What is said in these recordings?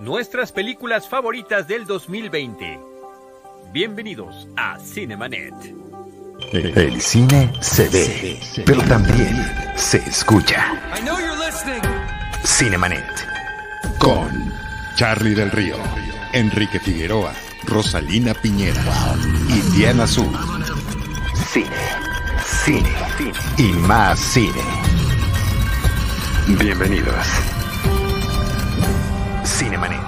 nuestras películas favoritas del 2020. Bienvenidos a Cinemanet. El cine se ve, pero también se escucha. Cinemanet. Con Charlie del Río, Enrique Figueroa, Rosalina Piñera y Diana Azul. Cine, cine, y más cine. Bienvenidos. Cinemanet.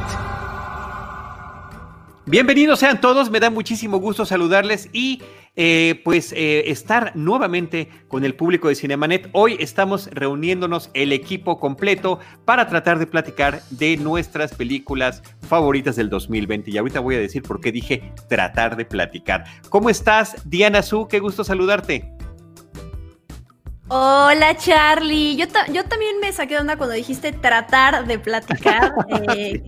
Bienvenidos sean todos, me da muchísimo gusto saludarles y eh, pues eh, estar nuevamente con el público de Cinemanet. Hoy estamos reuniéndonos el equipo completo para tratar de platicar de nuestras películas favoritas del 2020. Y ahorita voy a decir por qué dije tratar de platicar. ¿Cómo estás, Diana Su? Qué gusto saludarte. Hola Charlie, yo, yo también me saqué de onda cuando dijiste tratar de platicar.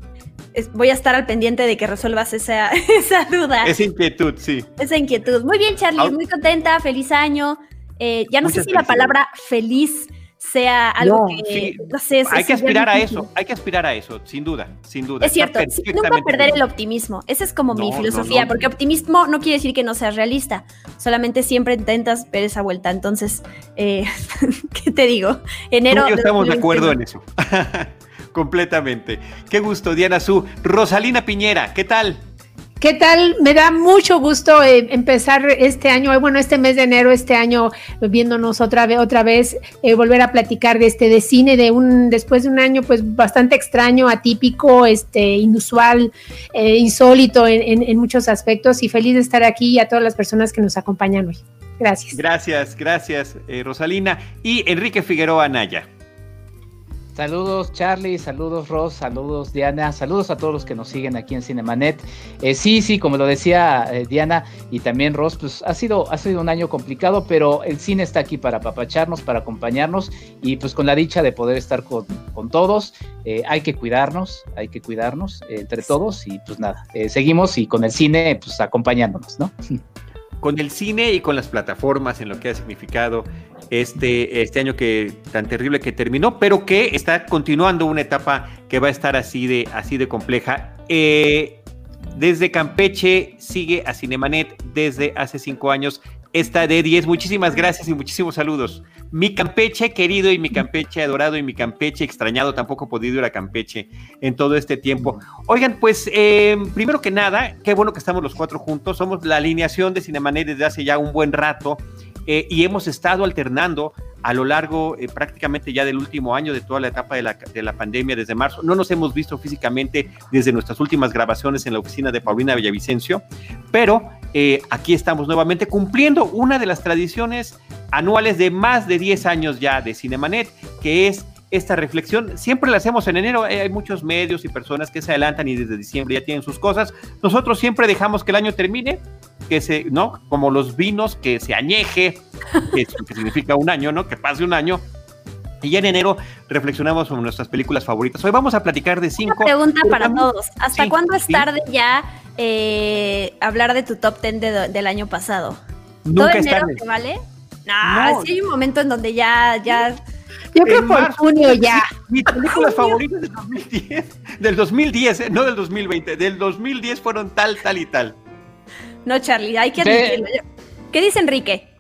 Eh, voy a estar al pendiente de que resuelvas esa, esa duda. Esa inquietud, sí. Esa inquietud. Muy bien Charlie, muy contenta, feliz año. Eh, ya no sé si la palabra feliz sea algo que no sé, hay que aspirar a eso, hay que aspirar a eso, sin duda, sin duda. Es cierto, nunca perder el optimismo. Esa es como mi filosofía, porque optimismo no quiere decir que no seas realista, solamente siempre intentas ver esa vuelta. Entonces, eh, ¿qué te digo? Enero. Tú estamos de acuerdo en eso. Completamente. Qué gusto, Diana Su. Rosalina Piñera, ¿qué tal? ¿Qué tal? Me da mucho gusto eh, empezar este año, eh, bueno, este mes de enero, este año, viéndonos otra vez, otra vez, eh, volver a platicar de este de cine, de un, después de un año, pues bastante extraño, atípico, este, inusual, insólito en, en, muchos aspectos, y feliz de estar aquí y a todas las personas que nos acompañan hoy. Gracias. Gracias, gracias, Rosalina. Y Enrique Figueroa Naya. Saludos Charlie, saludos Ross, saludos Diana, saludos a todos los que nos siguen aquí en Cinemanet. Eh, sí, sí, como lo decía eh, Diana y también Ross, pues ha sido, ha sido un año complicado, pero el cine está aquí para apapacharnos, para acompañarnos y pues con la dicha de poder estar con, todos. Eh, hay que cuidarnos, hay que cuidarnos entre todos y pues nada, seguimos y con el cine pues acompañándonos, ¿no? con el cine y con las plataformas en lo que ha significado este, este año que tan terrible que terminó, pero que está continuando una etapa que va a estar así de, así de compleja. Eh, desde Campeche sigue a Cinemanet desde hace cinco años esta de 10. Muchísimas gracias y muchísimos saludos. Mi Campeche querido y mi Campeche adorado y mi Campeche extrañado, tampoco he podido ir a Campeche en todo este tiempo. Oigan, pues eh, primero que nada, qué bueno que estamos los cuatro juntos. Somos la alineación de Cinemanet desde hace ya un buen rato eh, y hemos estado alternando a lo largo eh, prácticamente ya del último año de toda la etapa de la, de la, pandemia desde marzo. No nos hemos visto físicamente desde nuestras últimas grabaciones en la oficina de Paulina Villavicencio, pero eh, aquí estamos nuevamente cumpliendo una de las tradiciones anuales de más de 10 años ya de Cinemanet, que es esta reflexión. Siempre la hacemos en enero, hay muchos medios y personas que se adelantan y desde diciembre ya tienen sus cosas. Nosotros siempre dejamos que el año termine que se, ¿no? Como los vinos, que se añeje, que, significa un año, ¿no? Que pase un año. Y ya en enero reflexionamos sobre nuestras películas favoritas. Hoy vamos a platicar de cinco. Una pregunta para todos. ¿Hasta cuándo es tarde ya eh, hablar de tu top ten del año pasado? Nunca ¿Todo enero Te vale? no, sí hay un momento en donde ya, ya yo creo por junio ya. mis películas favoritas del 2010, del 2010, eh, no del 2020, del 2010 fueron tal, tal y tal. No, Charlie, hay que admitirlo. ¿Qué dice Enrique?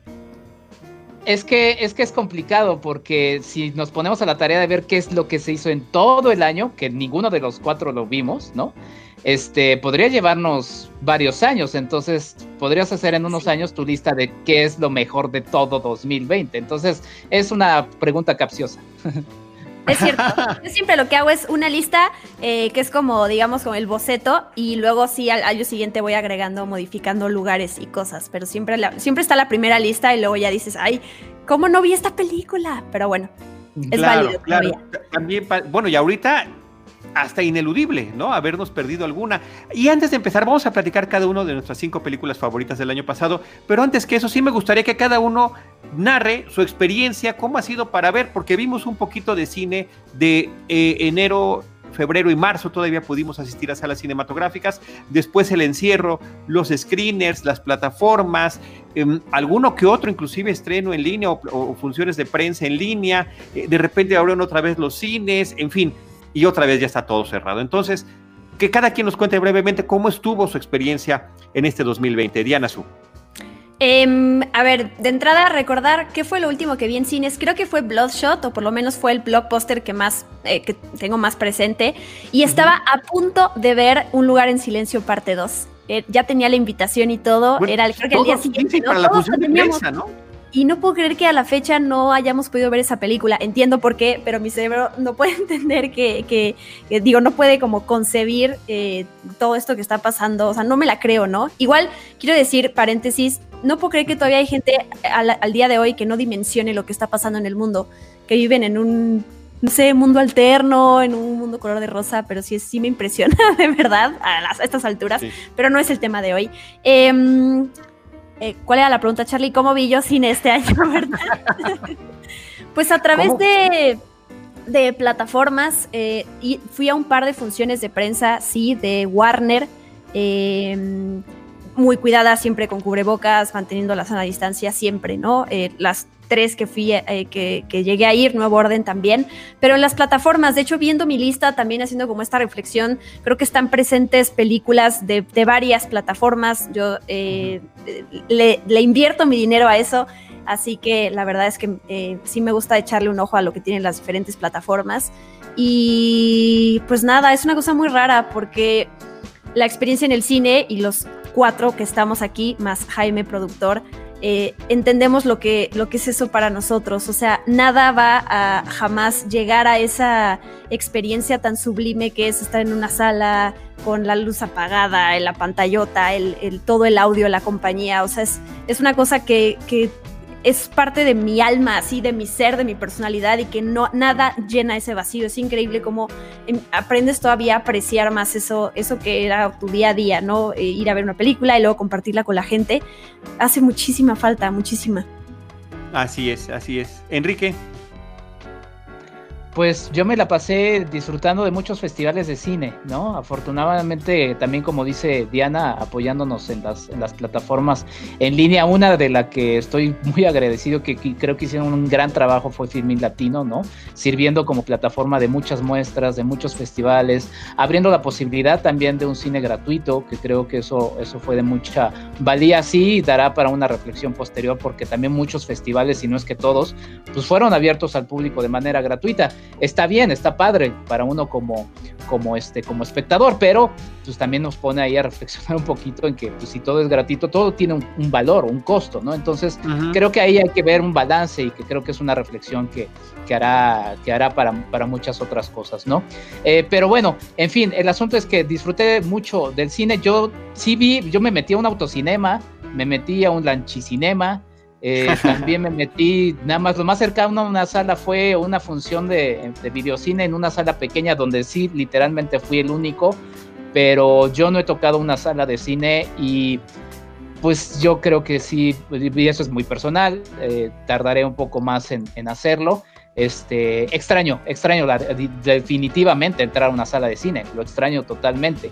Es que, es que es complicado porque si nos ponemos a la tarea de ver qué es lo que se hizo en todo el año, que ninguno de los cuatro lo vimos, ¿no? Este, podría llevarnos varios años, entonces podrías hacer en unos años tu lista de qué es lo mejor de todo 2020. Entonces, es una pregunta capciosa. Es cierto. Yo siempre lo que hago es una lista eh, que es como, digamos, como el boceto y luego sí al año siguiente voy agregando, modificando lugares y cosas, pero siempre, siempre está la primera lista y luego ya dices, ay, ¿cómo no vi esta película? Pero bueno, es válido. Claro. También, bueno, y ahorita hasta ineludible, ¿no? Habernos perdido alguna. Y antes de empezar, vamos a platicar cada uno de nuestras cinco películas favoritas del año pasado, pero antes que eso, sí me gustaría que cada uno narre su experiencia, cómo ha sido para ver, porque vimos un poquito de cine de eh, enero febrero y marzo todavía pudimos asistir a salas cinematográficas, después el encierro, los screeners, las plataformas, em, alguno que otro inclusive estreno en línea o, funciones de prensa en línea, eh, de repente abrieron otra vez los cines, en fin, y otra vez ya está todo cerrado. Entonces, que cada quien nos cuente brevemente cómo estuvo su experiencia en este 2020. Diana Su. Em, a ver, de entrada recordar qué fue lo último que vi en cines. Creo que fue Bloodshot, o por lo menos fue el blockbuster que más eh, que tengo más presente. Y estaba a punto de ver Un lugar en silencio parte 2. Eh, ya tenía la invitación y todo. Era creo que el día siguiente. ¿no? Para la función de prensa, ¿no? Y no puedo creer que a la fecha no hayamos podido ver esa película. Entiendo por qué, pero mi cerebro no puede entender que, digo, no puede como concebir eh, todo esto que está pasando. O sea, no me la creo, ¿no? Igual, quiero decir, paréntesis, no puedo creer que todavía hay gente al, día de hoy que no dimensione lo que está pasando en el mundo, que viven en un no sé, mundo alterno, en un mundo color de rosa, pero sí, sí me impresiona, de verdad, a, estas alturas, pero no es el tema de hoy. Eh, eh, ¿Cuál era la pregunta, Charlie? ¿Cómo vi yo cine este año, verdad? pues a través de, plataformas eh, y fui a un par de funciones de prensa, sí, de Warner. Em, muy cuidada, siempre con cubrebocas, manteniendo la sana distancia, siempre, ¿no? Eh, las tres que fui, eh, que, llegué a ir, Nuevo Orden también, pero en las plataformas, de hecho, viendo mi lista, también haciendo como esta reflexión, creo que están presentes películas de, varias plataformas, yo eh, le, invierto mi dinero a eso, así que la verdad es que eh, sí me gusta echarle un ojo a lo que tienen las diferentes plataformas. Y pues nada, es una cosa muy rara porque la experiencia en el cine y los cuatro que estamos aquí, más Jaime, productor, eh, entendemos lo que, lo que es eso para nosotros. O sea, nada va a jamás llegar a esa experiencia tan sublime que es estar en una sala con la luz apagada, la pantallota, el, todo el audio, la compañía. O sea, es, es una cosa que, que es parte de mi alma, así, de mi ser, de mi personalidad y que no, nada llena ese vacío. Es increíble cómo em, aprendes todavía a apreciar más eso, eso que era tu día a día, ¿no? Eh, ir a ver una película y luego compartirla con la gente. Hace muchísima falta, muchísima. Así es, así es. Enrique. Pues yo me la pasé disfrutando de muchos festivales de cine, ¿no? Afortunadamente, también como dice Diana, apoyándonos en las, plataformas en línea, una de la que estoy muy agradecido, que, creo que hicieron un gran trabajo fue Filmin Latino, ¿no? Sirviendo como plataforma de muchas muestras, de muchos festivales, abriendo la posibilidad también de un cine gratuito, que creo que eso, eso fue de mucha valía, sí, dará para una reflexión posterior, porque también muchos festivales, si no es que todos, pues fueron abiertos al público de manera gratuita está bien, está padre para uno como, como, este, como espectador, pero pues también nos pone ahí a reflexionar un poquito en que pues, si todo es gratuito, todo tiene un, valor, un costo, ¿no? Entonces creo que ahí hay que ver un balance y que creo que es una reflexión que, que hará, que hará para, para muchas otras cosas, ¿no? Eh, pero bueno, en fin, el asunto es que disfruté mucho del cine, yo sí vi, yo me metí a un autocinema, me metí a un lanchicinema, eh, también me metí, nada más, lo más cercano a una sala fue una función de, de videocine en una sala pequeña donde sí, literalmente fui el único, pero yo no he tocado una sala de cine y pues yo creo que sí, y eso es muy personal, eh, tardaré un poco más en, hacerlo. Este, extraño, extraño definitivamente entrar a una sala de cine, lo extraño totalmente.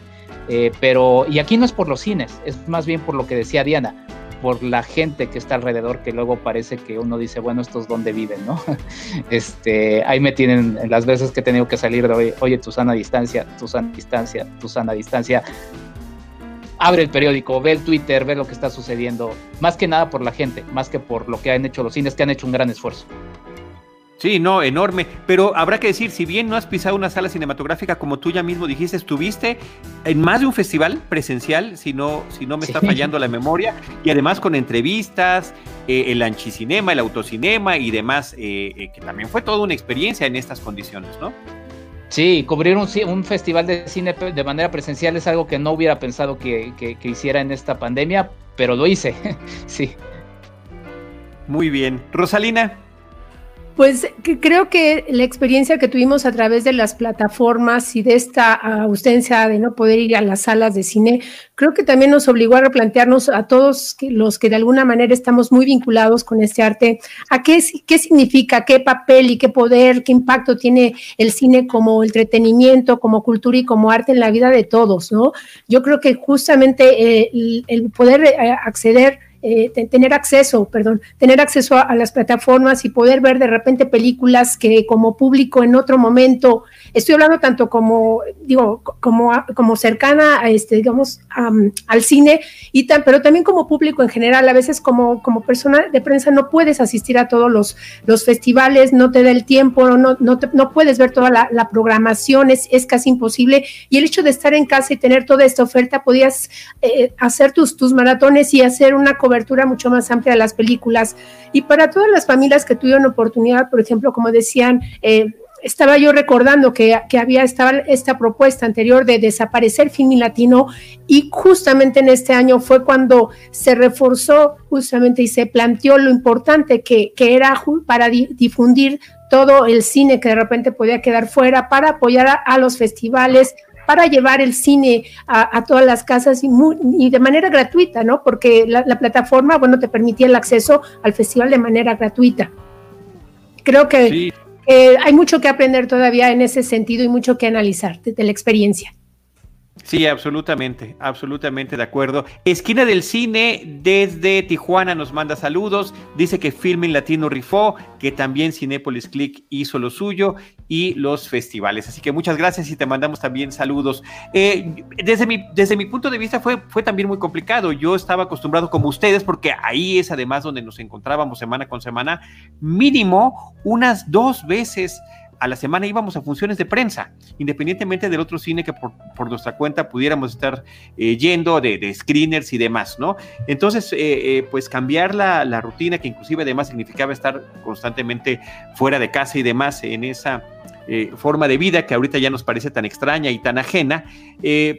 Eh, pero, y aquí no es por los cines, es más bien por lo que decía Diana, por la gente que está alrededor, que luego parece que uno dice, bueno, estos dónde viven, ¿no? Este, ahí me tienen las veces que he tenido que salir de, oye, oye, tu sana distancia, tu sana distancia, tu sana distancia. Abre el periódico, ve el Twitter, ve lo que está sucediendo, más que nada por la gente, más que por lo que han hecho los cines, que han hecho un gran esfuerzo. Sí, no, enorme. Pero habrá que decir, si bien no has pisado una sala cinematográfica, como tú ya mismo dijiste, estuviste en más de un festival presencial, si no, si no me está fallando la memoria, y además con entrevistas, eh, el anchicinema, el autocinema y demás, eh, eh, que también fue toda una experiencia en estas condiciones, ¿no? Sí, cubrir un, un, festival de cine de manera presencial es algo que no hubiera pensado que, que hiciera en esta pandemia, pero lo hice, sí. Muy bien. Rosalina. Pues creo que la experiencia que tuvimos a través de las plataformas y de esta ausencia de no poder ir a las salas de cine, creo que también nos obligó a replantearnos a todos los que de alguna manera estamos muy vinculados con este arte, a qué, significa, qué papel y qué poder, qué impacto tiene el cine como entretenimiento, como cultura y como arte en la vida de todos, ¿no? Yo creo que justamente eh, el, poder eh, acceder eh, tener acceso, perdón, tener acceso a, las plataformas y poder ver de repente películas que como público en otro momento Estoy hablando tanto como, digo, como, como cercana a este, digamos, al cine, y pero también como público en general. A veces como, como persona de prensa no puedes asistir a todos los, los festivales, no te da el tiempo, no, no, no puedes ver toda la, programación, es, es, casi imposible. Y el hecho de estar en casa y tener toda esta oferta, podías eh, hacer tus, tus maratones y hacer una cobertura mucho más amplia de las películas. Y para todas las familias que tuvieron oportunidad, por ejemplo, como decían, eh, estaba yo recordando que, había estaba esta propuesta anterior de desaparecer Film Latino y justamente en este año fue cuando se reforzó justamente y se planteó lo importante que, era para difundir todo el cine que de repente podía quedar fuera, para apoyar a, los festivales, para llevar el cine a, todas las casas y, de manera gratuita, ¿no? Porque la, plataforma, bueno, te permitía el acceso al festival de manera gratuita. Creo que hay mucho que aprender todavía en ese sentido y mucho que analizar de la experiencia. Sí, absolutamente, absolutamente de acuerdo. Esquina del Cine desde Tijuana nos manda saludos, dice que Filming Latino rifó, que también Cinépolis Click hizo lo suyo y los festivales. Así que muchas gracias y te mandamos también saludos. Eh, desde, mi, desde mi punto de vista fue, fue también muy complicado. Yo estaba acostumbrado como ustedes, porque ahí es además donde nos encontrábamos semana con semana, mínimo unas dos veces a la semana íbamos a funciones de prensa, independientemente del otro cine que por, nuestra cuenta pudiéramos estar eh, yendo, de, screeners y demás, ¿no? Entonces, eh, eh, pues cambiar la, rutina, que inclusive además significaba estar constantemente fuera de casa y demás en esa forma de vida que ahorita ya nos parece tan extraña y tan ajena,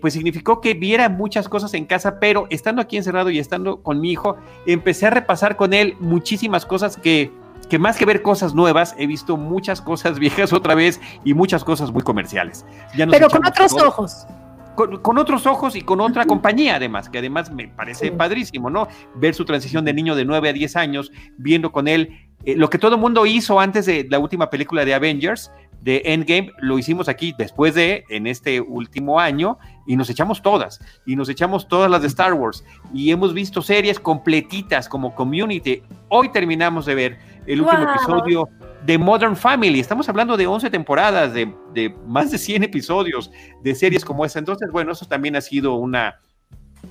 pues significó que viera muchas cosas en casa, pero estando aquí encerrado y estando con mi hijo, empecé a repasar con él muchísimas cosas que que más que ver cosas nuevas, he visto muchas cosas viejas otra vez y muchas cosas muy comerciales. Pero con otros ojos. Con, otros ojos y con otra compañía, además, que además me parece padrísimo, ¿no? Ver su transición de niño de 9 a 10 años, viendo con él eh, lo que todo el mundo hizo antes de la última película de Avengers, de Endgame, lo hicimos aquí después de, en este último año, y nos echamos todas, y nos echamos todas las de Star Wars, y hemos visto series completitas como Community. Hoy terminamos de ver el último episodio de Modern Family. Estamos hablando de 11 temporadas, de, de, más de 100 episodios de series como esa. Entonces, bueno, eso también ha sido una,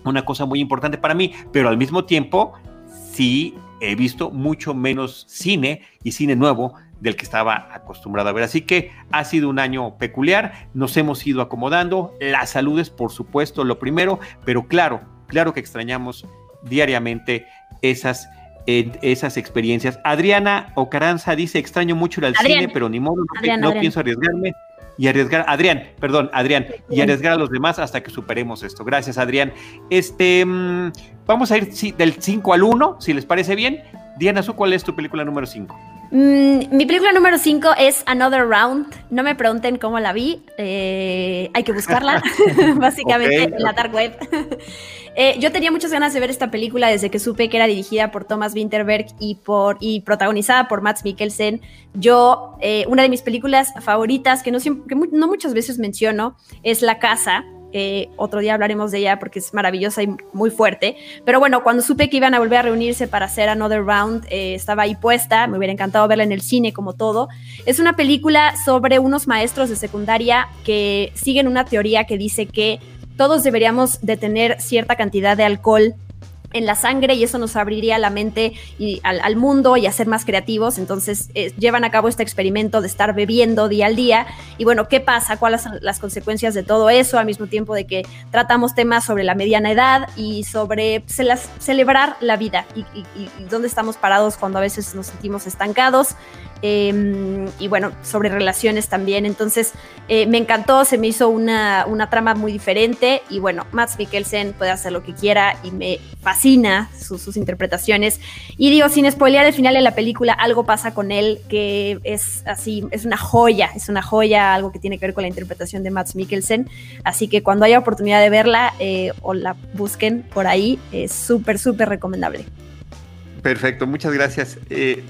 una cosa muy importante para mí, pero al mismo tiempo sí he visto mucho menos cine y cine nuevo del que estaba acostumbrado a ver. Así que ha sido un año peculiar, nos hemos ido acomodando, la salud es por supuesto lo primero, pero claro, claro que extrañamos diariamente esas esas experiencias. Adriana Ocaranza dice, extraño mucho ir al cine, pero ni modo, no, pienso arriesgarme y arriesgar, Adrián, perdón, Adrián, y arriesgar a los demás hasta que superemos esto. Gracias, Adrián. Este, mm, vamos a ir del 5 al 1, si les parece bien. Diana, ¿cuál es tu película número 5? Mm, mi película número 5 es Another Round. No me pregunten cómo la vi. Eh, hay que buscarla, básicamente, en la dark web. Eh, yo tenía muchas ganas de ver esta película desde que supe que era dirigida por Thomas Winterberg y, por, y protagonizada por Max Mikkelsen. Yo, eh, una de mis películas favoritas, que no, que no muchas veces menciono, es La Casa otro día hablaremos de ella porque es maravillosa y muy fuerte. Pero bueno, cuando supe que iban a volver a reunirse para hacer Another Round, eh, estaba ahí puesta, me hubiera encantado verla en el cine como todo. Es una película sobre unos maestros de secundaria que siguen una teoría que dice que todos deberíamos de tener cierta cantidad de alcohol en la sangre y eso nos abriría la mente y al, mundo y a ser más creativos. Entonces eh, llevan a cabo este experimento de estar bebiendo día al día y bueno, ¿qué pasa? ¿Cuáles son las consecuencias de todo eso? Al mismo tiempo de que tratamos temas sobre la mediana edad y sobre celebrar la vida y dónde estamos parados cuando a veces nos sentimos estancados. Em, y bueno, sobre relaciones también. Entonces, eh, me encantó, se me hizo una, una, trama muy diferente y bueno, Max Mikkelsen puede hacer lo que quiera y me fascina sus interpretaciones. Y digo, sin spoilear el final de la película, algo pasa con él que es así, es una joya, es una joya, algo que tiene que ver con la interpretación de Max Mikkelsen. Así que cuando haya oportunidad de verla eh, o la busquen por ahí, es súper, súper recomendable. Perfecto, muchas gracias. Eh,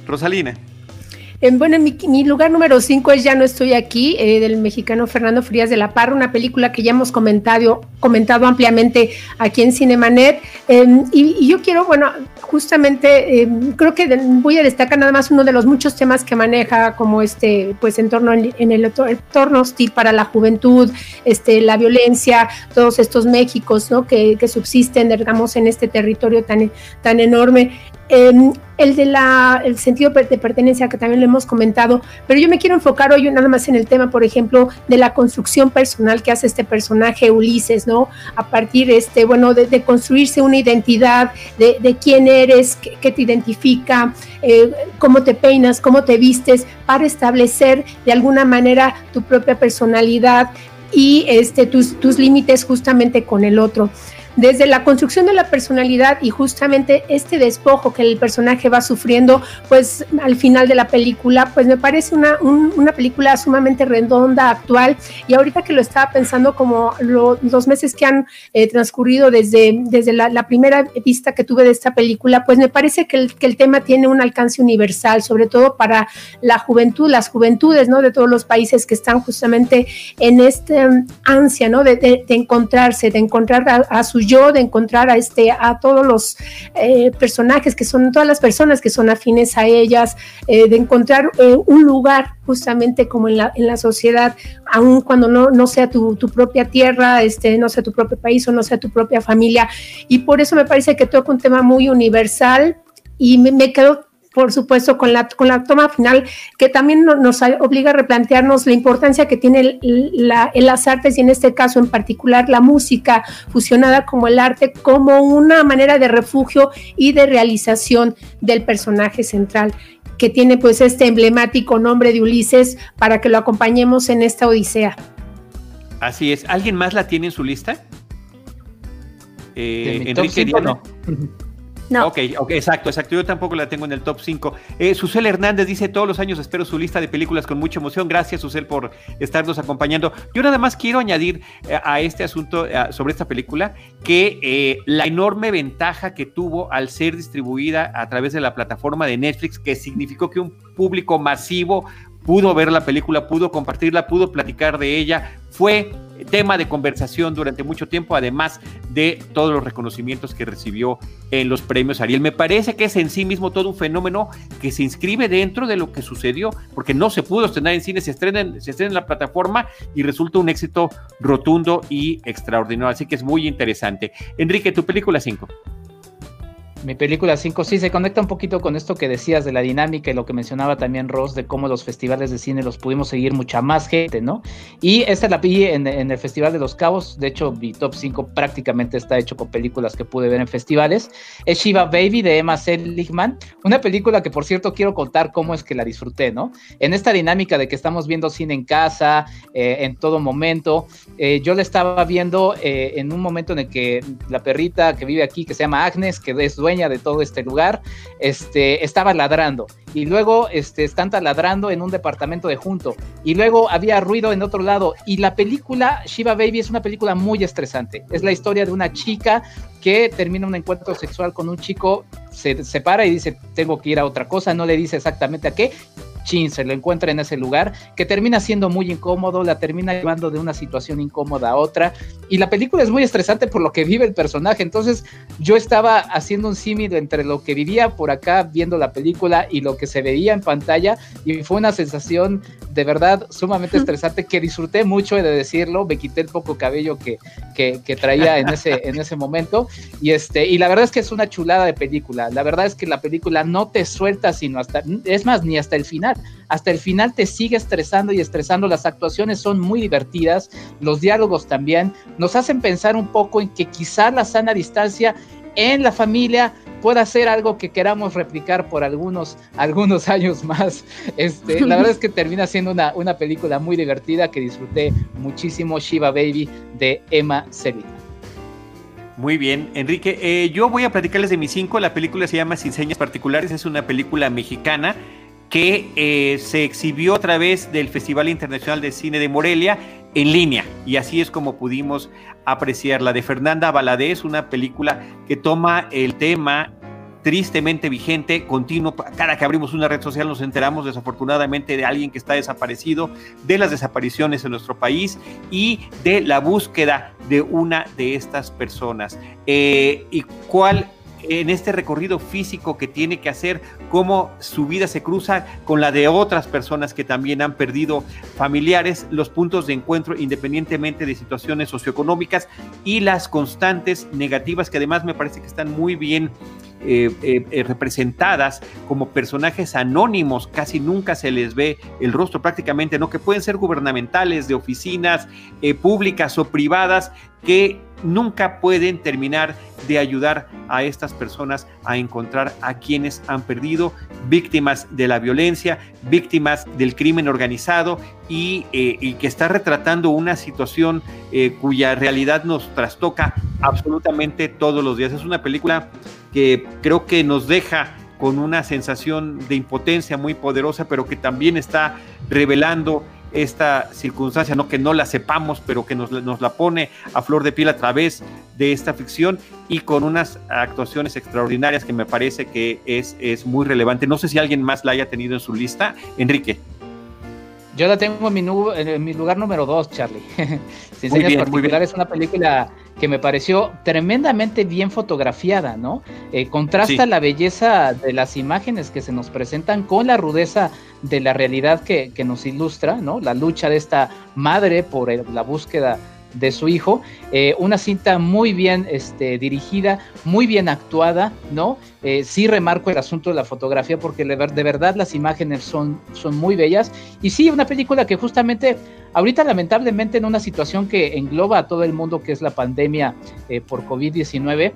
Bueno, mi, lugar número 5 es Ya no estoy aquí, eh, del mexicano Fernando Frías de la Parra, una película que ya hemos comentado, ampliamente aquí en Cinemanet. Em, y, yo quiero, bueno, justamente em, creo que voy a destacar nada más uno de los muchos temas que maneja como este, pues en torno en, el entorno hostil para la juventud, este, la violencia, todos estos Méxicos, ¿no? Que, que subsisten, digamos, en este territorio tan, tan enorme. Em, el de la el sentido de pertenencia que también lo hemos comentado, pero yo me quiero enfocar hoy nada más en el tema, por ejemplo, de la construcción personal que hace este personaje Ulises, ¿no? A partir, este, bueno, de, construirse una identidad, de, quién eres, qué, te identifica, eh, cómo te peinas, cómo te vistes, para establecer de alguna manera tu propia personalidad y este, tus, tus límites justamente con el otro desde la construcción de la personalidad y justamente este despojo que el personaje va sufriendo, pues al final de la película, pues me parece una, una película sumamente redonda, actual, y ahorita que lo estaba pensando como los meses que han eh, transcurrido desde, desde la, primera vista que tuve de esta película, pues me parece que el, que el tema tiene un alcance universal, sobre todo para la juventud, las juventudes, ¿no? De todos los países que están justamente en esta ansia, ¿no? De, encontrarse, de encontrar a, a su yo de encontrar a, este, a todos los eh, personajes que son, todas las personas que son afines a ellas, eh, de encontrar eh, un lugar justamente como en la, en la sociedad, aun cuando no, no sea tu, tu, propia tierra, este, no sea tu propio país o no sea tu propia familia. Y por eso me parece que toca un tema muy universal y me, me quedo por supuesto, con la, con la toma final, que también nos obliga a replantearnos la importancia que tiene las artes y en este caso en particular la música fusionada como el arte como una manera de refugio y de realización del personaje central que tiene pues este emblemático nombre de Ulises para que lo acompañemos en esta odisea. Así es. ¿Alguien más la tiene en su lista? Eh, Enrique no. No. Ok, exacto, exacto. Yo tampoco la tengo en el top 5. Eh, Susel Hernández dice: Todos los años espero su lista de películas con mucha emoción. Gracias, Susel, por estarnos acompañando. Yo nada más quiero añadir eh, a este asunto eh, sobre esta película que la enorme ventaja que tuvo al ser distribuida a través de la plataforma de Netflix, que significó que un público masivo pudo ver la película, pudo compartirla, pudo platicar de ella, fue tema de conversación durante mucho tiempo, además de todos los reconocimientos que recibió en los premios Ariel. Me parece que es en sí mismo todo un fenómeno que se inscribe dentro de lo que sucedió, porque no se pudo estrenar en cine, se estrena, se estrena en la plataforma y resulta un éxito rotundo y extraordinario. Así que es muy interesante. Enrique, tu película 5. Mi película 5 sí se conecta un poquito con esto que decías de la dinámica y lo que mencionaba también Ross de cómo los festivales de cine los pudimos seguir mucha más gente, ¿no? Y esta la vi en, el Festival de los Cabos, de hecho mi top 5 prácticamente está hecho con películas que pude ver en festivales. Es Shiva Baby de Emma Seligman, una película que por cierto quiero contar cómo es que la disfruté, ¿no? En esta dinámica de que estamos viendo cine en casa, eh, en todo momento, eh, yo la estaba viendo eh, en un momento en el que la perrita que vive aquí, que se llama Agnes, que es dueña de todo este lugar, este, estaba ladrando. Y luego este, están taladrando en un departamento de junto. Y luego había ruido en otro lado. Y la película Shiva Baby es una película muy estresante. Es la historia de una chica que termina un encuentro sexual con un chico, se separa y dice, tengo que ir a otra cosa, no le dice exactamente a qué, chin, se lo encuentra en ese lugar, que termina siendo muy incómodo, la termina llevando de una situación incómoda a otra, y la película es muy estresante por lo que vive el personaje, entonces yo estaba haciendo un símil entre lo que vivía por acá viendo la película y lo que se veía en pantalla, y fue una sensación de verdad sumamente estresante que disfruté mucho de decirlo, me quité el poco cabello que, que, traía en ese, en ese momento, y, este, y la verdad es que es una chulada de película, la verdad es que la película no te suelta sino hasta, es más, ni hasta el final, hasta el final te sigue estresando y estresando. Las actuaciones son muy divertidas, los diálogos también. Nos hacen pensar un poco en que quizá la sana distancia en la familia pueda ser algo que queramos replicar por algunos, algunos años más. Este, la verdad es que termina siendo una, una película muy divertida que disfruté muchísimo, Shiva Baby de Emma Seligman. Muy bien, Enrique. Eh, yo voy a platicarles de mis cinco. La película se llama Sin Señas Particulares. Es una película mexicana que eh, se exhibió a través del Festival Internacional de Cine de Morelia en línea. Y así es como pudimos apreciar la de Fernanda Valadez, una película que toma el tema tristemente vigente, continuo. Cada que abrimos una red social nos enteramos desafortunadamente de alguien que está desaparecido, de las desapariciones en nuestro país y de la búsqueda de una de estas personas. Eh, ¿Y cuál en este recorrido físico que tiene que hacer, cómo su vida se cruza con la de otras personas que también han perdido familiares, los puntos de encuentro independientemente de situaciones socioeconómicas y las constantes negativas que además me parece que están muy bien eh, eh, eh, representadas como personajes anónimos, casi nunca se les ve el rostro prácticamente, ¿no? Que pueden ser gubernamentales, de oficinas públicas o privadas, que nunca pueden terminar de ayudar a estas personas a encontrar a quienes han perdido, víctimas de la violencia, víctimas del crimen organizado y, que está retratando una situación cuya realidad nos trastoca absolutamente todos los días. Es una película que creo que nos deja con una sensación de impotencia muy poderosa, pero que también está revelando esta circunstancia, no que no la sepamos, pero que nos, nos, la pone a flor de piel a través de esta ficción y con unas actuaciones extraordinarias que me parece que es, es muy relevante. No sé si alguien más la haya tenido en su lista. Enrique. Yo la tengo en mi, en mi lugar número dos, Charlie. Sin señas particulares, es una película que me pareció tremendamente bien fotografiada, ¿no? Eh, contrasta la belleza de las imágenes que se nos presentan con la rudeza de la realidad que, que nos ilustra, ¿no? La lucha de esta madre por la búsqueda de su hijo. Eh, una cinta muy bien este, dirigida, muy bien actuada, ¿no? Eh, sí remarco el asunto de la fotografía porque de verdad las imágenes son, son muy bellas. Y sí, una película que justamente ahorita lamentablemente en una situación que engloba a todo el mundo, que es la pandemia eh, por COVID-19,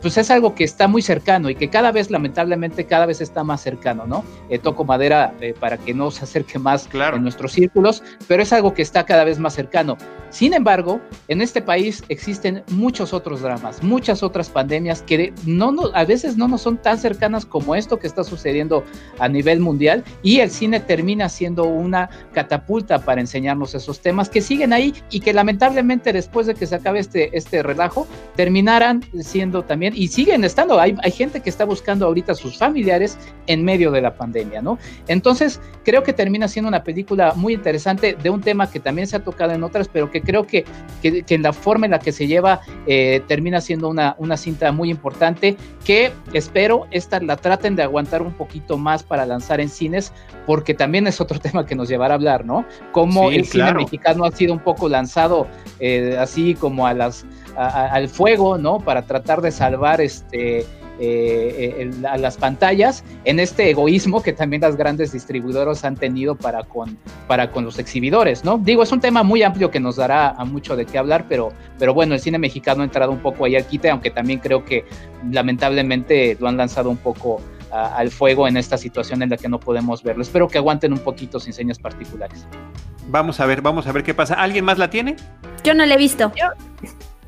pues es algo que está muy cercano y que cada vez lamentablemente cada vez está más cercano, ¿no? toco madera para que no se acerque más claro. en nuestros círculos, pero es algo que está cada vez más cercano. Sin embargo, en este país existen muchos otros dramas, muchas otras pandemias que no, a veces no nos son tan cercanas como esto que está sucediendo a nivel mundial y el cine termina siendo una catapulta para enseñarnos esos temas que siguen ahí y que lamentablemente después de que se acabe este, este relajo terminarán siendo también y siguen estando. Hay, hay gente que está buscando ahorita sus familiares en medio de la pandemia, ¿no? Entonces creo que termina siendo una película muy interesante de un tema que también se ha tocado en otras, pero que creo que, que, en la forma en la que se lleva eh, termina siendo una, una cinta muy importante que espero esta la traten de aguantar un poquito más para lanzar en cines, porque también es otro tema que nos llevará a hablar, ¿no? Como el cine mexicano ha sido un poco lanzado eh, así como a las al fuego, ¿no? Para tratar de salvar este eh, a las pantallas en este egoísmo que también las grandes distribuidoras han tenido para con, para con los exhibidores, ¿no? Digo, es un tema muy amplio que nos dará a mucho de qué hablar, pero, pero bueno, el cine mexicano ha entrado un poco ahí al quite, aunque también creo que lamentablemente lo han lanzado un poco al fuego en esta situación en la que no podemos verlo. Espero que aguanten un poquito sin señas particulares. Vamos a ver, vamos a ver qué pasa. ¿Alguien más la tiene? Yo no la he visto.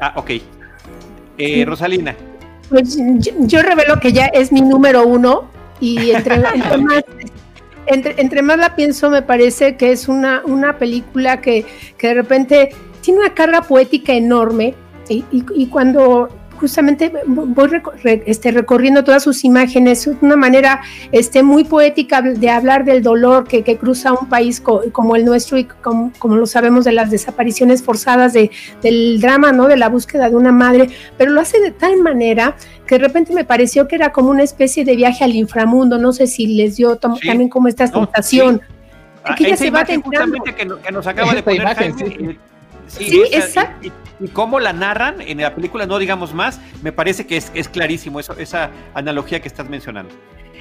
Ah, ok. Eh, Rosalina. Pues yo, revelo que ya es mi número uno y entre, más, entre, más la pienso me parece que es una, una película que, que de repente tiene una carga poética enorme y, y cuando justamente voy este, recorriendo todas sus imágenes, una manera este, muy poética de hablar del dolor que, cruza un país como el nuestro y como, lo sabemos de las desapariciones forzadas, de, del drama, ¿no? de la búsqueda de una madre, pero lo hace de tal manera que de repente me pareció que era como una especie de viaje al inframundo, no sé si les dio también como esta sensación. que ella se va justamente que, nos acaba de poner imagen, Sí, exacto. Y, cómo la narran en la película, no digamos más, me parece que es, es clarísimo eso, esa analogía que estás mencionando.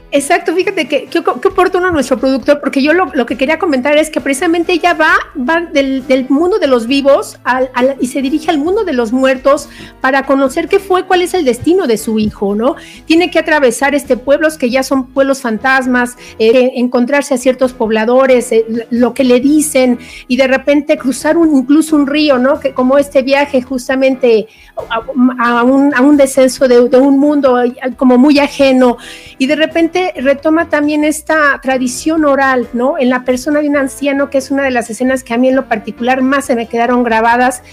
Exacto, fíjate que qué oportuno nuestro productor, porque yo lo, que quería comentar es que precisamente ella va, va del, mundo de los vivos al, y se dirige al mundo de los muertos para conocer qué fue, cuál es el destino de su hijo, ¿no? Tiene que atravesar este pueblos que ya son pueblos fantasmas, eh, encontrarse a ciertos pobladores, eh, lo que le dicen y de repente cruzar un, incluso un río, ¿no? Que como este viaje justamente a, un, a un, descenso de, de un mundo como muy ajeno y de repente retoma también esta tradición oral, ¿no? En la persona de un anciano, que es una de las escenas que a mí en lo particular más se me quedaron grabadas,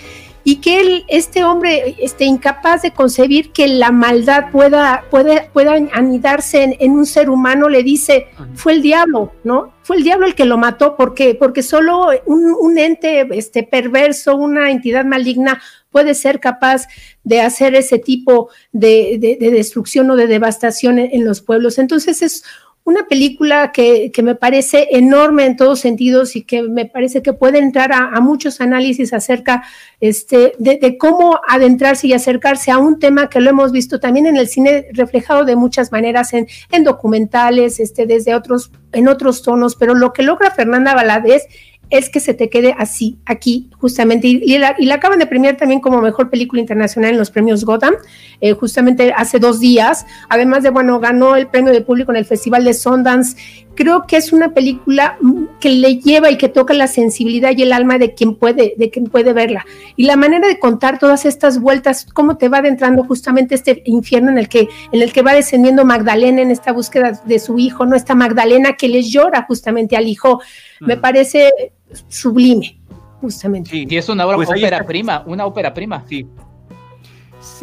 y que él, este hombre, este, incapaz de concebir que la maldad pueda, pueda, pueda anidarse en, un ser humano, le dice, fue el diablo, ¿no? Fue el diablo el que lo mató, ¿por qué? Porque solo un, ente este, perverso, una entidad maligna puede ser capaz de hacer ese tipo de, destrucción o de devastación en, los pueblos. Entonces es una película que, me parece enorme en todos sentidos y que me parece que puede entrar a, muchos análisis acerca este, de, cómo adentrarse y acercarse a un tema que lo hemos visto también en el cine reflejado de muchas maneras en, en documentales, este, desde otros, en otros tonos, pero lo que logra Fernanda Valadez que se te quede así, aquí, justamente. Y, la, acaban de premiar también como mejor película internacional en los premios Gotham, eh, justamente hace dos días. Además de, bueno, ganó el premio de público en el Festival de Sundance. Creo que es una película mm, que le lleva y que toca la sensibilidad y el alma de quien puede, de quien puede verla. Y la manera de contar todas estas vueltas, cómo te va adentrando justamente este infierno en el que, en el que va descendiendo Magdalena en esta búsqueda de su hijo, ¿no? Esta Magdalena que les llora justamente al hijo. Me parece sublime, justamente. Sí, y es una obra, pues ópera prima, una ópera prima. Sí.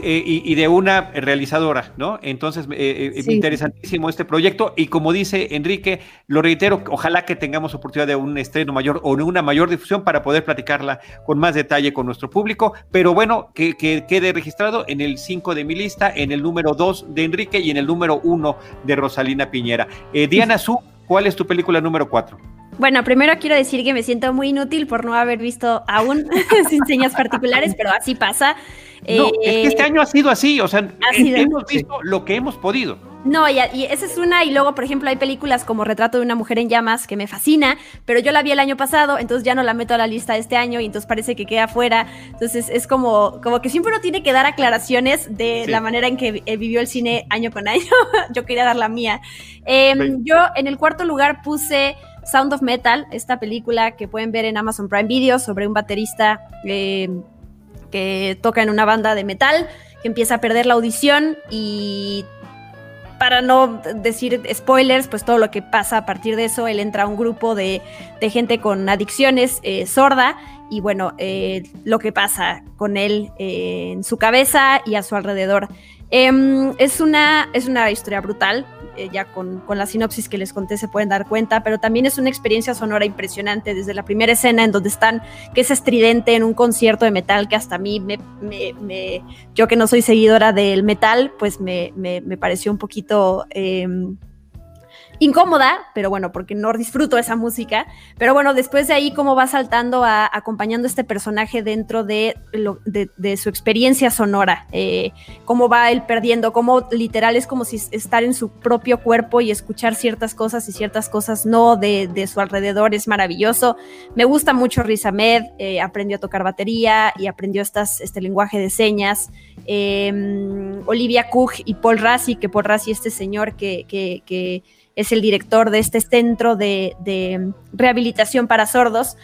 Eh, y, de una realizadora, ¿no? Entonces, eh, eh interesantísimo este proyecto. Y como dice Enrique, lo reitero, ojalá que tengamos oportunidad de un estreno mayor o de una mayor difusión para poder platicarla con más detalle con nuestro público. Pero bueno, que, quede registrado en el 5 de mi lista, en el número 2 de Enrique y en el número 1 de Rosalina Piñera. Eh, Diana Su, ¿cuál es tu película número 4? Bueno, primero quiero decir que me siento muy inútil por no haber visto aún sin señas particulares, pero así pasa. No, es que este eh, año ha sido así, o sea, hemos visto lo que hemos podido. No, y, y, esa es una, y luego, por ejemplo, hay películas como Retrato de una mujer en llamas, que me fascina, pero yo la vi el año pasado, entonces ya no la meto a la lista de este año, y entonces parece que queda fuera. Entonces es como, como que siempre uno tiene que dar aclaraciones de la manera en que eh, vivió el cine año con año. yo quería dar la mía. Em, yo en el cuarto lugar puse Sound of Metal, esta película que pueden ver en Amazon Prime Video sobre un baterista eh, que toca en una banda de metal, que empieza a perder la audición y para no decir spoilers, pues todo lo que pasa a partir de eso, él entra a un grupo de, gente con adicciones eh, sorda y bueno, eh, lo que pasa con él en su cabeza y a su alrededor. Em, es, una, es una historia brutal, eh, ya con, la sinopsis que les conté se pueden dar cuenta, pero también es una experiencia sonora impresionante desde la primera escena en donde están, que es estridente en un concierto de metal que hasta a mí, me, me, yo que no soy seguidora del metal, pues me, pareció un poquito... Em, incómoda, pero bueno, porque no disfruto esa música. Pero bueno, después de ahí, cómo va saltando a, acompañando a este personaje dentro de, su experiencia sonora, eh, cómo va él perdiendo, cómo literal es como si estar en su propio cuerpo y escuchar ciertas cosas y ciertas cosas no de, su alrededor es maravilloso. Me gusta mucho Riz Ahmed, eh, aprendió a tocar batería y aprendió estas, este lenguaje de señas. Em, Olivia Cook y Paul Rassi, que Paul Rassi, este señor que es el director de este centro de, rehabilitación para sordos.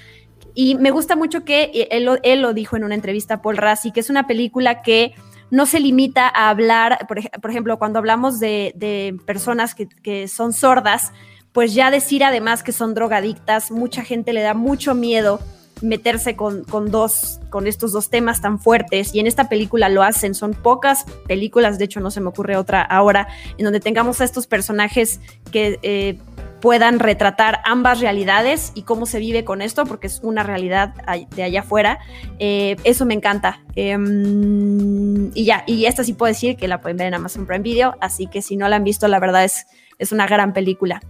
Y me gusta mucho que él, lo dijo en una entrevista a Paul Rassi, que es una película que no se limita a hablar, por, ejemplo, cuando hablamos de, personas que, son sordas, pues ya decir además que son drogadictas, mucha gente le da mucho miedo meterse con, dos, con estos dos temas tan fuertes y en esta película lo hacen, son pocas películas, de hecho no se me ocurre otra ahora, en donde tengamos a estos personajes que eh, puedan retratar ambas realidades y cómo se vive con esto, porque es una realidad de allá afuera. Eh, eso me encanta. Em, y ya, y esta sí puedo decir que la pueden ver en Amazon Prime Video, así que si no la han visto, la verdad es, es una gran película.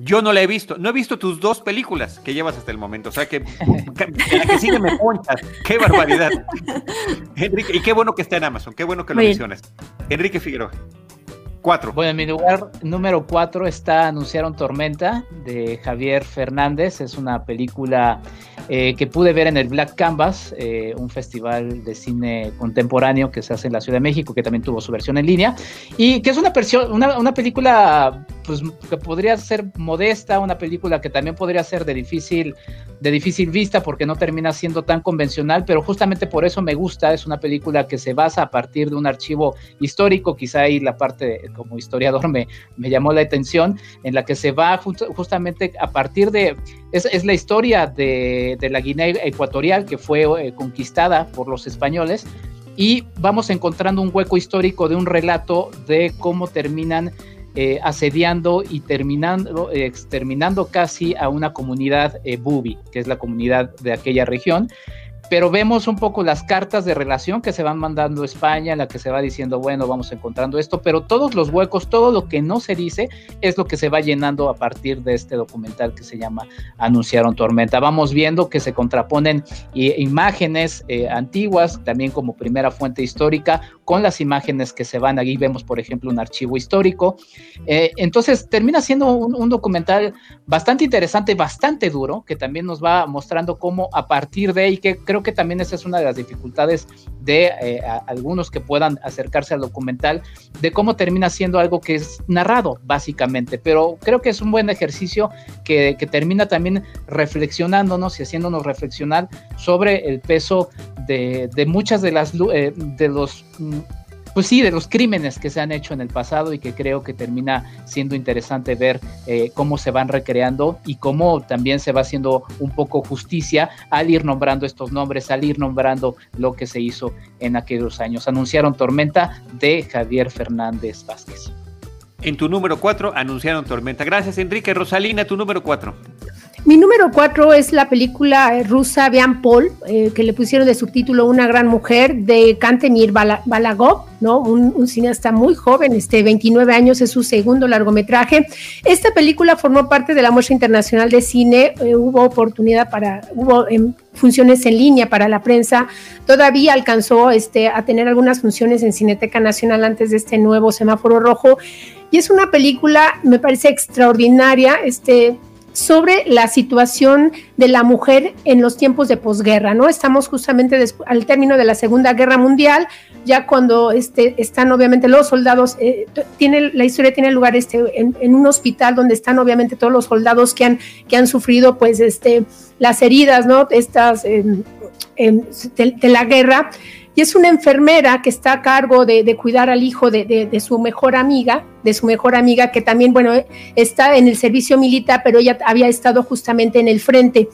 Yo no la he visto. No he visto tus dos películas que llevas hasta el momento. O sea que, la que sigue me ponchas. Qué barbaridad. Enrique, y qué bueno que está en Amazon. Qué bueno que lo mencionas. Enrique Figueroa. Cuatro. Bueno, en mi lugar número cuatro está Anunciaron Tormenta de Javier Fernández. Es una película eh, que pude ver en el Black Canvas, eh, un festival de cine contemporáneo que se hace en la Ciudad de México, que también tuvo su versión en línea, y que es una, una, una película pues, que podría ser modesta, una película que también podría ser de difícil, de difícil vista porque no termina siendo tan convencional, pero justamente por eso me gusta, es una película que se basa a partir de un archivo histórico, quizá ahí la parte como historiador me, me llamó la atención, en la que se va justamente a partir de, es, la historia de, de, la Guinea Ecuatorial que fue eh, conquistada por los españoles. Y vamos encontrando un hueco histórico de un relato de cómo terminan eh, asediando y terminando, exterminando casi a una comunidad eh, bubi, que es la comunidad de aquella región pero vemos un poco las cartas de relación que se van mandando España, en la que se va diciendo, bueno, vamos encontrando esto, pero todos los huecos, todo lo que no se dice, es lo que se va llenando a partir de este documental que se llama Anunciaron Tormenta. Vamos viendo que se contraponen imágenes eh, antiguas, también como primera fuente histórica, con las imágenes que se van, ahí vemos, por ejemplo, un archivo histórico. Eh, entonces, termina siendo un, un documental bastante interesante, bastante duro, que también nos va mostrando cómo a partir de ahí, que creo que también esa es una de las dificultades de eh, algunos que puedan acercarse al documental, de cómo termina siendo algo que es narrado, básicamente. Pero creo que es un buen ejercicio que, termina también reflexionándonos y haciéndonos reflexionar sobre el peso de, muchas de las eh, de los mm, pues sí, de los crímenes que se han hecho en el pasado y que creo que termina siendo interesante ver eh, cómo se van recreando y cómo también se va haciendo un poco justicia al ir nombrando estos nombres, al ir nombrando lo que se hizo en aquellos años. Anunciaron Tormenta de Javier Fernández Vázquez. En tu número 4 anunciaron Tormenta. Gracias, Enrique. Rosalina, tu número 4. Mi número cuatro es la película rusa Bian Paul, eh, que le pusieron de subtítulo Una gran mujer, de Kantemir Balagov, ¿no? Un, cineasta muy joven, este, 29 años, es su segundo largometraje. Esta película formó parte de la muestra internacional de cine, eh, hubo oportunidad para, hubo em, funciones en línea para la prensa, todavía alcanzó este, a tener algunas funciones en Cineteca Nacional antes de este nuevo semáforo rojo. Y es una película, me parece extraordinaria, este, sobre la situación de la mujer en los tiempos de posguerra, ¿no? Estamos justamente al término de la Segunda Guerra Mundial, ya cuando este, están obviamente los soldados, eh, tiene, la historia tiene lugar este, en, un hospital donde están obviamente todos los soldados que han, que han sufrido pues este, las heridas, ¿no? Estas de, de la guerra y es una enfermera que está a cargo de, cuidar al hijo de, su mejor amiga, de su mejor amiga que también, bueno, está en el servicio militar, pero ella había estado justamente en el frente.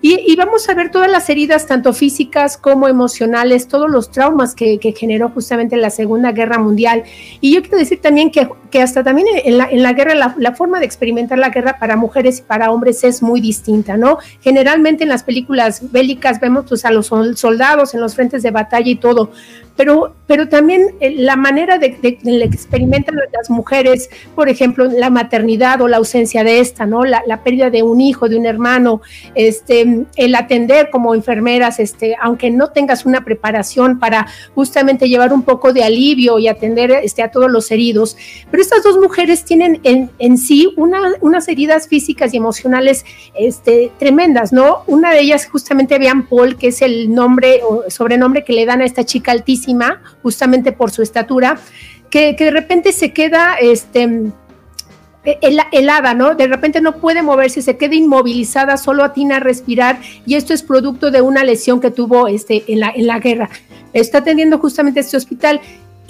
Y, vamos a ver todas las heridas, tanto físicas como emocionales, todos los traumas que, generó justamente la Segunda Guerra Mundial. Y yo quiero decir también que, que hasta también en la, en la guerra, la, forma de experimentar la guerra para mujeres y para hombres es muy distinta, ¿no? Generalmente en las películas bélicas vemos pues, a los soldados en los frentes de batalla y todo, pero, pero también eh, la manera de, que experimentan las mujeres, por ejemplo, la maternidad o la ausencia de esta, ¿no? La, la, pérdida de un hijo, de un hermano, este, el atender como enfermeras, este, aunque no tengas una preparación para justamente llevar un poco de alivio y atender este, a todos los heridos. Pero estas dos mujeres tienen en, en sí una, unas heridas físicas y emocionales este, tremendas, ¿no? Una de ellas justamente Bian Paul, que es el nombre o sobrenombre que le dan a esta chica altísima justamente por su estatura, que, de repente se queda este, helada, ¿no? De repente no puede moverse, se queda inmovilizada, solo atina a respirar y esto es producto de una lesión que tuvo este, en, la, en la guerra. Está atendiendo justamente este hospital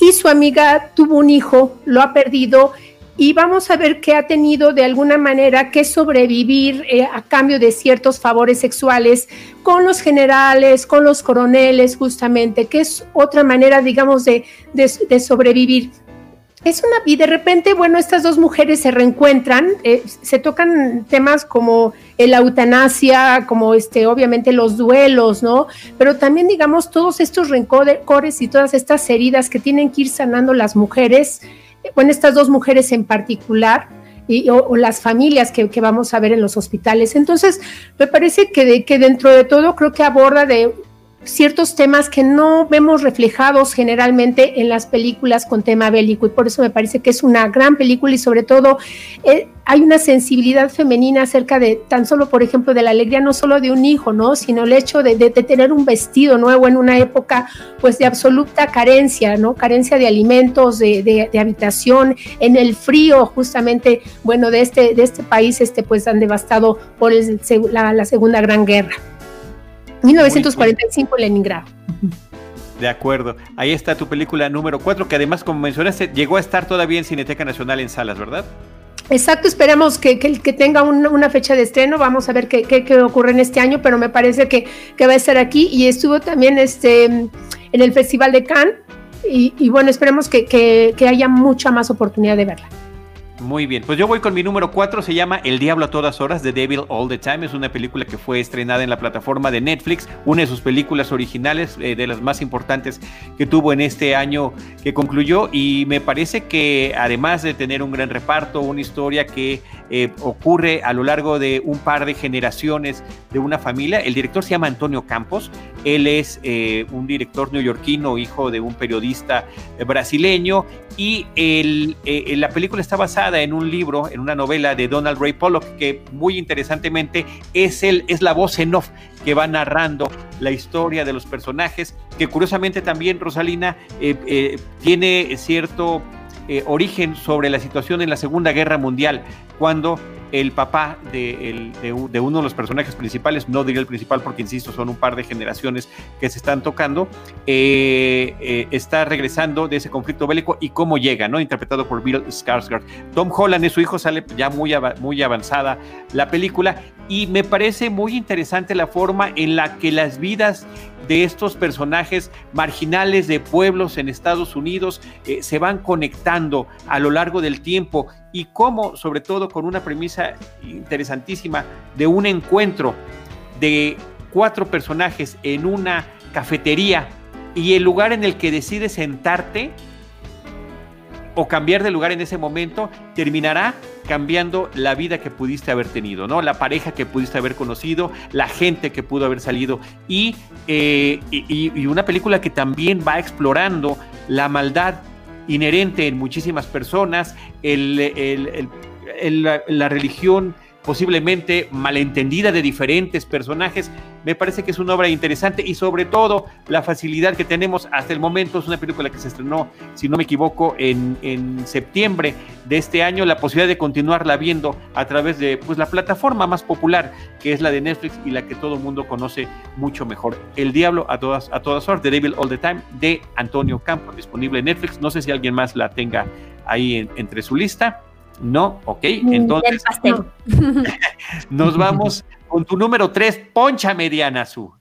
y su amiga tuvo un hijo, lo ha perdido y vamos a ver que ha tenido de alguna manera que sobrevivir eh, a cambio de ciertos favores sexuales con los generales, con los coroneles, justamente, que es otra manera, digamos, de, sobrevivir. Es una, y de repente, bueno, estas dos mujeres se reencuentran, eh, se tocan temas como la eutanasia, como este, obviamente los duelos, ¿no? Pero también, digamos, todos estos rencores y todas estas heridas que tienen que ir sanando las mujeres bueno, estas dos mujeres en particular, y, o, las familias que, vamos a ver en los hospitales. Entonces, me parece que, que dentro de todo creo que aborda de ciertos temas que no vemos reflejados generalmente en las películas con tema bélico y por eso me parece que es una gran película y sobre todo eh, hay una sensibilidad femenina acerca de tan solo, por ejemplo, de la alegría no solo de un hijo, ¿no? Sino el hecho de, tener un vestido nuevo en una época pues de absoluta carencia, ¿no? Carencia de alimentos, de, habitación, en el frío justamente, bueno, de este, de este país, este pues han devastado por la, la Segunda Gran Guerra. 1945 en Leningrado. De acuerdo. Ahí está tu película número 4, que además, como mencionaste, llegó a estar todavía en Cineteca Nacional en salas, ¿verdad? Exacto, esperamos que, que, tenga una fecha de estreno, vamos a ver qué, qué, ocurre en este año, pero me parece que, va a estar aquí y estuvo también este, en el Festival de Cannes y, y bueno, esperemos que haya mucha más oportunidad de verla. Muy bien, pues yo voy con mi número 4, se llama El Diablo a todas horas, The Devil All the Time, es una película que fue estrenada en la plataforma de Netflix, una de sus películas originales, eh, de las más importantes que tuvo en este año que concluyó. Y me parece que además de tener un gran reparto, una historia que eh, ocurre a lo largo de un par de generaciones de una familia, el director se llama Antonio Campos, él es eh, un director neoyorquino, hijo de un periodista brasileño. Y el, la película está basada en un libro, en una novela de Donald Ray Pollock, que muy interesantemente es, el, es la voz en off que va narrando la historia de los personajes, que curiosamente también Rosalina eh, eh, tiene cierto eh, origen sobre la situación en la Segunda Guerra Mundial, cuando el papá de, uno de los personajes principales, no diría el principal porque, insisto, son un par de generaciones que se están tocando, eh, eh, está regresando de ese conflicto bélico y cómo llega, ¿no? Interpretado por Bill Skarsgård. Tom Holland y su hijo sale ya muy, muy avanzada la película y me parece muy interesante la forma en la que las vidas de estos personajes marginales de pueblos en Estados Unidos eh, se van conectando a lo largo del tiempo y cómo, sobre todo con una premisa interesantísima de un encuentro de cuatro personajes en una cafetería y el lugar en el que decides sentarte o cambiar de lugar en ese momento terminará cambiando la vida que pudiste haber tenido, ¿no? La pareja que pudiste haber conocido, la gente que pudo haber salido y, eh, y, una película que también va explorando la maldad inherente en muchísimas personas, la religión posiblemente malentendida de diferentes personajes. Me parece que es una obra interesante y sobre todo la facilidad que tenemos hasta el momento. Es una película que se estrenó, si no me equivoco, en, en septiembre de este año. La posibilidad de continuarla viendo a través de pues, la plataforma más popular que es la de Netflix y la que todo el mundo conoce mucho mejor. El Diablo a todas, a todas horas, The Devil All the Time de Antonio Campos, disponible en Netflix. No sé si alguien más la tenga ahí entre su lista. No, ok. Mm, entonces, nos vamos con tu número 3, Poncha Mediana Su.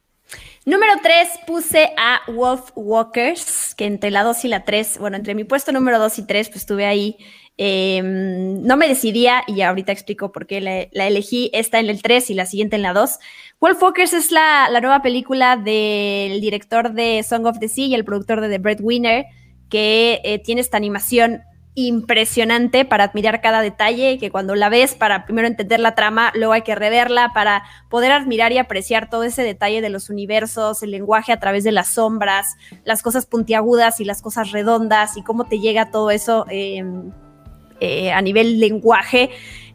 Número 3 puse a Wolf Walkers, que entre la 2 y la 3, bueno, entre mi puesto número 2 y 3, pues estuve ahí. Em, no me decidía y ahorita explico por qué la, elegí. Esta en el 3 y la siguiente en la 2. Wolf Walkers es la, nueva película del director de Song of the Sea y el productor de The Breadwinner, que eh, tiene esta animación impresionante para admirar cada detalle, que cuando la ves para primero entender la trama, luego hay que reverla para poder admirar y apreciar todo ese detalle de los universos, el lenguaje a través de las sombras, las cosas puntiagudas y las cosas redondas y cómo te llega todo eso em, eh, a nivel lenguaje.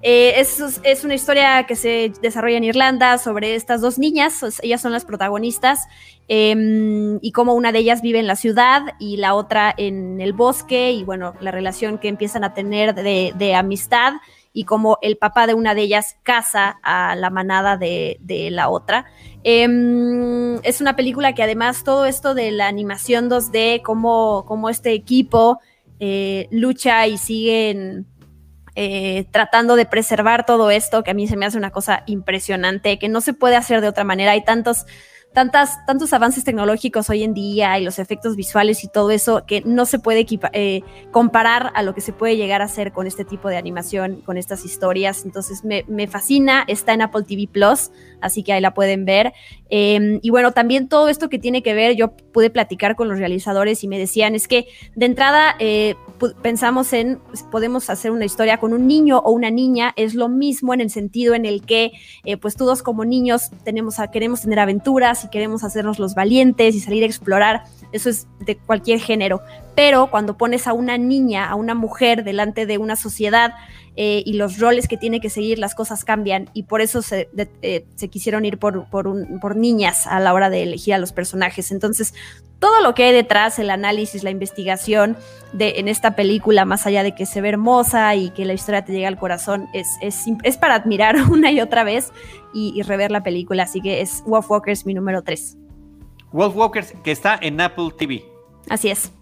Eh, es, una historia que se desarrolla en Irlanda sobre estas dos niñas, ellas son las protagonistas, em, y cómo una de ellas vive en la ciudad y la otra en el bosque, y bueno, la relación que empiezan a tener de, amistad y cómo el papá de una de ellas casa a la manada de, la otra. Em, es una película que además todo esto de la animación 2D, cómo, cómo este equipo eh, lucha y siguen eh, tratando de preservar todo esto, que a mí se me hace una cosa impresionante, que no se puede hacer de otra manera. Hay tantos, tantas, tantos avances tecnológicos hoy en día y los efectos visuales y todo eso que no se puede eh, comparar a lo que se puede llegar a hacer con este tipo de animación, con estas historias. Entonces me, fascina, está en Apple TV Plus, así que ahí la pueden ver. Em, y bueno, también todo esto que tiene que ver, yo pude platicar con los realizadores y me decían, es que de entrada eh, pensamos en, podemos hacer una historia con un niño o una niña, es lo mismo en el sentido en el que eh, pues todos como niños tenemos queremos tener aventuras y queremos hacernos los valientes y salir a explorar, eso es de cualquier género, pero cuando pones a una niña, a una mujer delante de una sociedad, eh, y los roles que tiene que seguir, las cosas cambian y por eso se, eh, quisieron ir por, por, niñas a la hora de elegir a los personajes. Entonces, todo lo que hay detrás, el análisis, la investigación de, en esta película, más allá de que se ve hermosa y que la historia te llega al corazón, es, es, para admirar una y otra vez y, rever la película. Así que es Wolf Walkers mi número 3. Wolf Walkers, que está en Apple TV. Así es.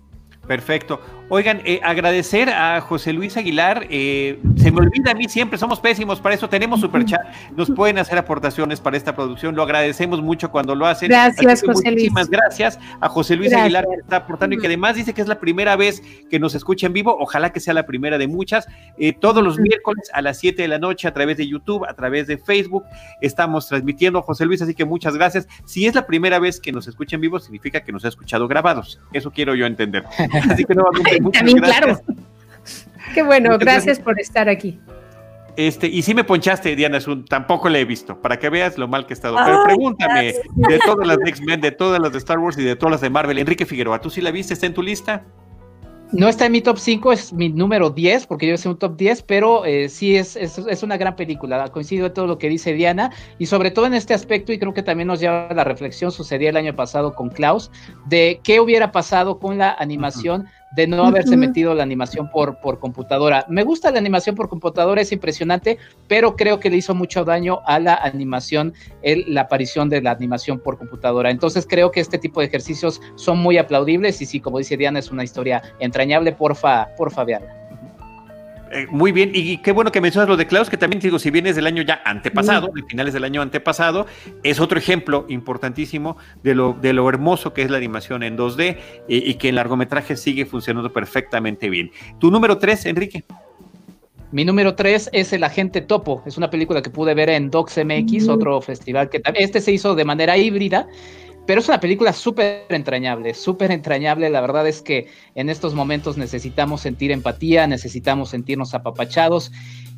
Perfecto. Oigan, eh, agradecer a José Luis Aguilar. Eh, se me olvida a mí siempre, somos pésimos para eso. Tenemos superchat. Nos pueden hacer aportaciones para esta producción. Lo agradecemos mucho cuando lo hacen. Gracias, José Luis. Muchísimas gracias a José Luis Aguilar que está aportando y que además dice que es la primera vez que nos escucha en vivo. Ojalá que sea la primera de muchas. Eh, todos los miércoles a las 7 de la noche a través de YouTube, a través de Facebook, estamos transmitiendo José Luis. Así que muchas gracias. Si es la primera vez que nos escucha en vivo, significa que nos ha escuchado grabados. Eso quiero yo entender. Así que nuevamente También, claro. Qué bueno, gracias por estar aquí. Este, y si me ponchaste, Diana Sun, tampoco le he visto, para que veas lo mal que he estado. Pero pregúntame de todas las de X-Men, de todas las de Star Wars y de todas las de Marvel. Enrique Figueroa, ¿tú sí la viste? ¿Está en tu lista? No está en mi top 5, es mi número 10, porque yo soy un top 10, pero eh, sí es, es, una gran película. Coincido en todo lo que dice Diana, y sobre todo en este aspecto, y creo que también nos lleva a la reflexión, sucedía el año pasado con Klaus, de qué hubiera pasado con la animación de no haberse metido la animación por, por computadora. Me gusta la animación por computadora, es impresionante, pero creo que le hizo mucho daño a la animación, el, la aparición de la animación por computadora. Entonces creo que este tipo de ejercicios son muy aplaudibles y sí, como dice Diana, es una historia entrañable, porfa, porfa, veanla. Eh, muy bien, y qué bueno que mencionas lo de Klaus, que también digo, si bien es del año ya antepasado, de finales del año antepasado, es otro ejemplo importantísimo de lo, de lo hermoso que es la animación en 2D y, que el largometraje sigue funcionando perfectamente bien. Tu número 3, Enrique. Mi número 3 es El Agente Topo. Es una película que pude ver en Docs MX, otro festival que este se hizo de manera híbrida pero es una película súper entrañable, súper entrañable. La verdad es que en estos momentos necesitamos sentir empatía, necesitamos sentirnos apapachados.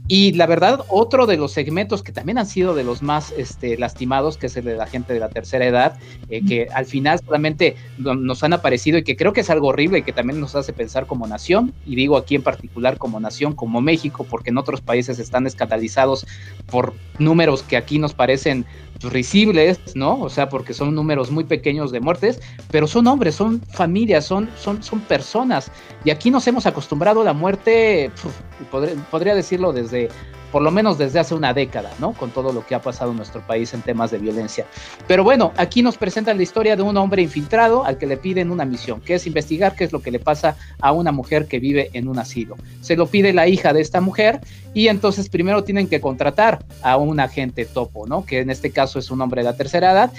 Y la verdad, otro de los segmentos que también han sido de los más este, lastimados, que es el de la gente de la tercera edad, eh, que al final solamente nos han aparecido y que creo que es algo horrible y que también nos hace pensar como nación, y digo aquí en particular como nación, como México, porque en otros países están escandalizados por números que aquí nos parecen risibles, ¿no? O sea, porque son números muy pequeños de muertes, pero son hombres, son familias, son, son, son personas. Y aquí nos hemos acostumbrado a la muerte, podría decirlo desde por lo menos desde hace una década, ¿no? Con todo lo que ha pasado en nuestro país en temas de violencia. Pero bueno, aquí nos presentan la historia de un hombre infiltrado al que le piden una misión, que es investigar qué es lo que le pasa a una mujer que vive en un asilo. Se lo pide la hija de esta mujer y entonces primero tienen que contratar a un agente topo, ¿no? Que en este caso es un hombre de la tercera edad,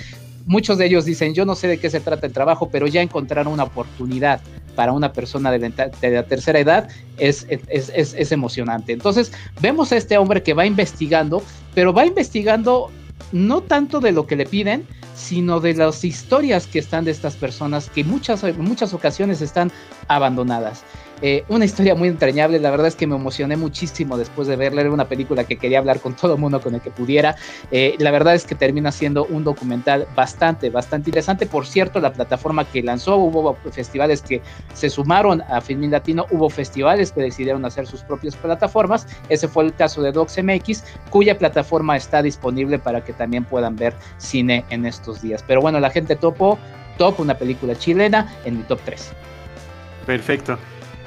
muchos de ellos dicen, yo no sé de qué se trata el trabajo, pero ya encontraron una oportunidad para una persona de la, tercera edad es, es, emocionante. Entonces, vemos a este hombre que va investigando, pero va investigando no tanto de lo que le piden, sino de las historias que están de estas personas que muchas, en muchas ocasiones están abandonadas. Eh, una historia muy entrañable, la verdad es que me emocioné muchísimo después de verla, era una película que quería hablar con todo el mundo con el que pudiera. Eh, la verdad es que termina siendo un documental bastante, bastante interesante. Por cierto, la plataforma que lanzó, hubo festivales que se sumaron a Filmin Latino, hubo festivales que decidieron hacer sus propias plataformas. Ese fue el caso de DocsMX, cuya plataforma está disponible para que también puedan ver cine en estos días. Pero bueno, la gente topo, top, una película chilena en mi top 3. Perfecto.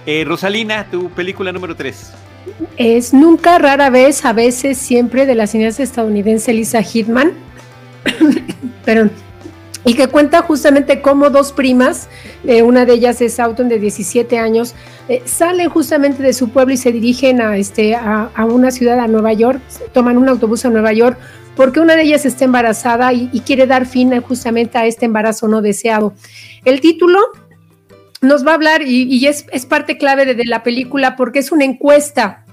Eh, Rosalina, tu película número 3. Es Nunca, rara vez, a veces, siempre de la cineasta estadounidense Lisa Hitman. Perdón. Y que cuenta justamente cómo dos primas, eh, una de ellas es Autumn de 17 años, eh, salen justamente de su pueblo y se dirigen a, este, a, una ciudad, a Nueva York, toman un autobús a Nueva York porque una de ellas está embarazada y, y quiere dar fin justamente a este embarazo no deseado. El título nos va a hablar y, es, parte clave de, la película porque es una encuesta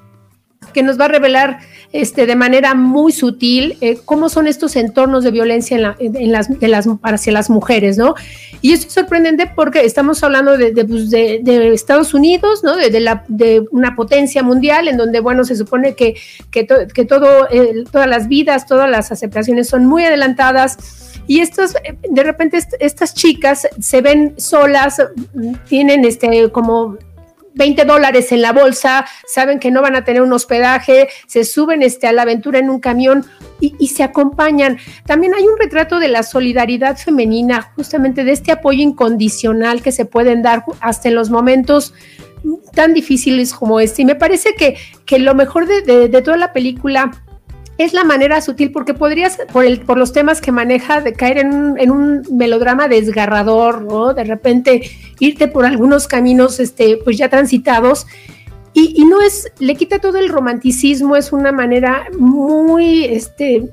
que nos va a revelar este, de manera muy sutil eh, cómo son estos entornos de violencia en la, en las, de las, hacia las mujeres, ¿no? Y esto es sorprendente porque estamos hablando de, de, pues, de Estados Unidos, ¿no? De, la, de una potencia mundial en donde, bueno, se supone que, que, to, que eh, todas las vidas, todas las aceptaciones son muy adelantadas. Y estos, de repente, estas chicas se ven solas, tienen este como 20 dólares en la bolsa, saben que no van a tener un hospedaje, se suben este, a la aventura en un camión y, se acompañan. También hay un retrato de la solidaridad femenina, justamente de este apoyo incondicional que se pueden dar hasta en los momentos tan difíciles como este. Y me parece que, que lo mejor de, de toda la película es la manera sutil, porque podrías, por, el, por los temas que maneja, de caer en un, en un, melodrama desgarrador, ¿no? De repente irte por algunos caminos, este, pues ya transitados. Y, y no es, le quita todo el romanticismo, es una manera muy, este,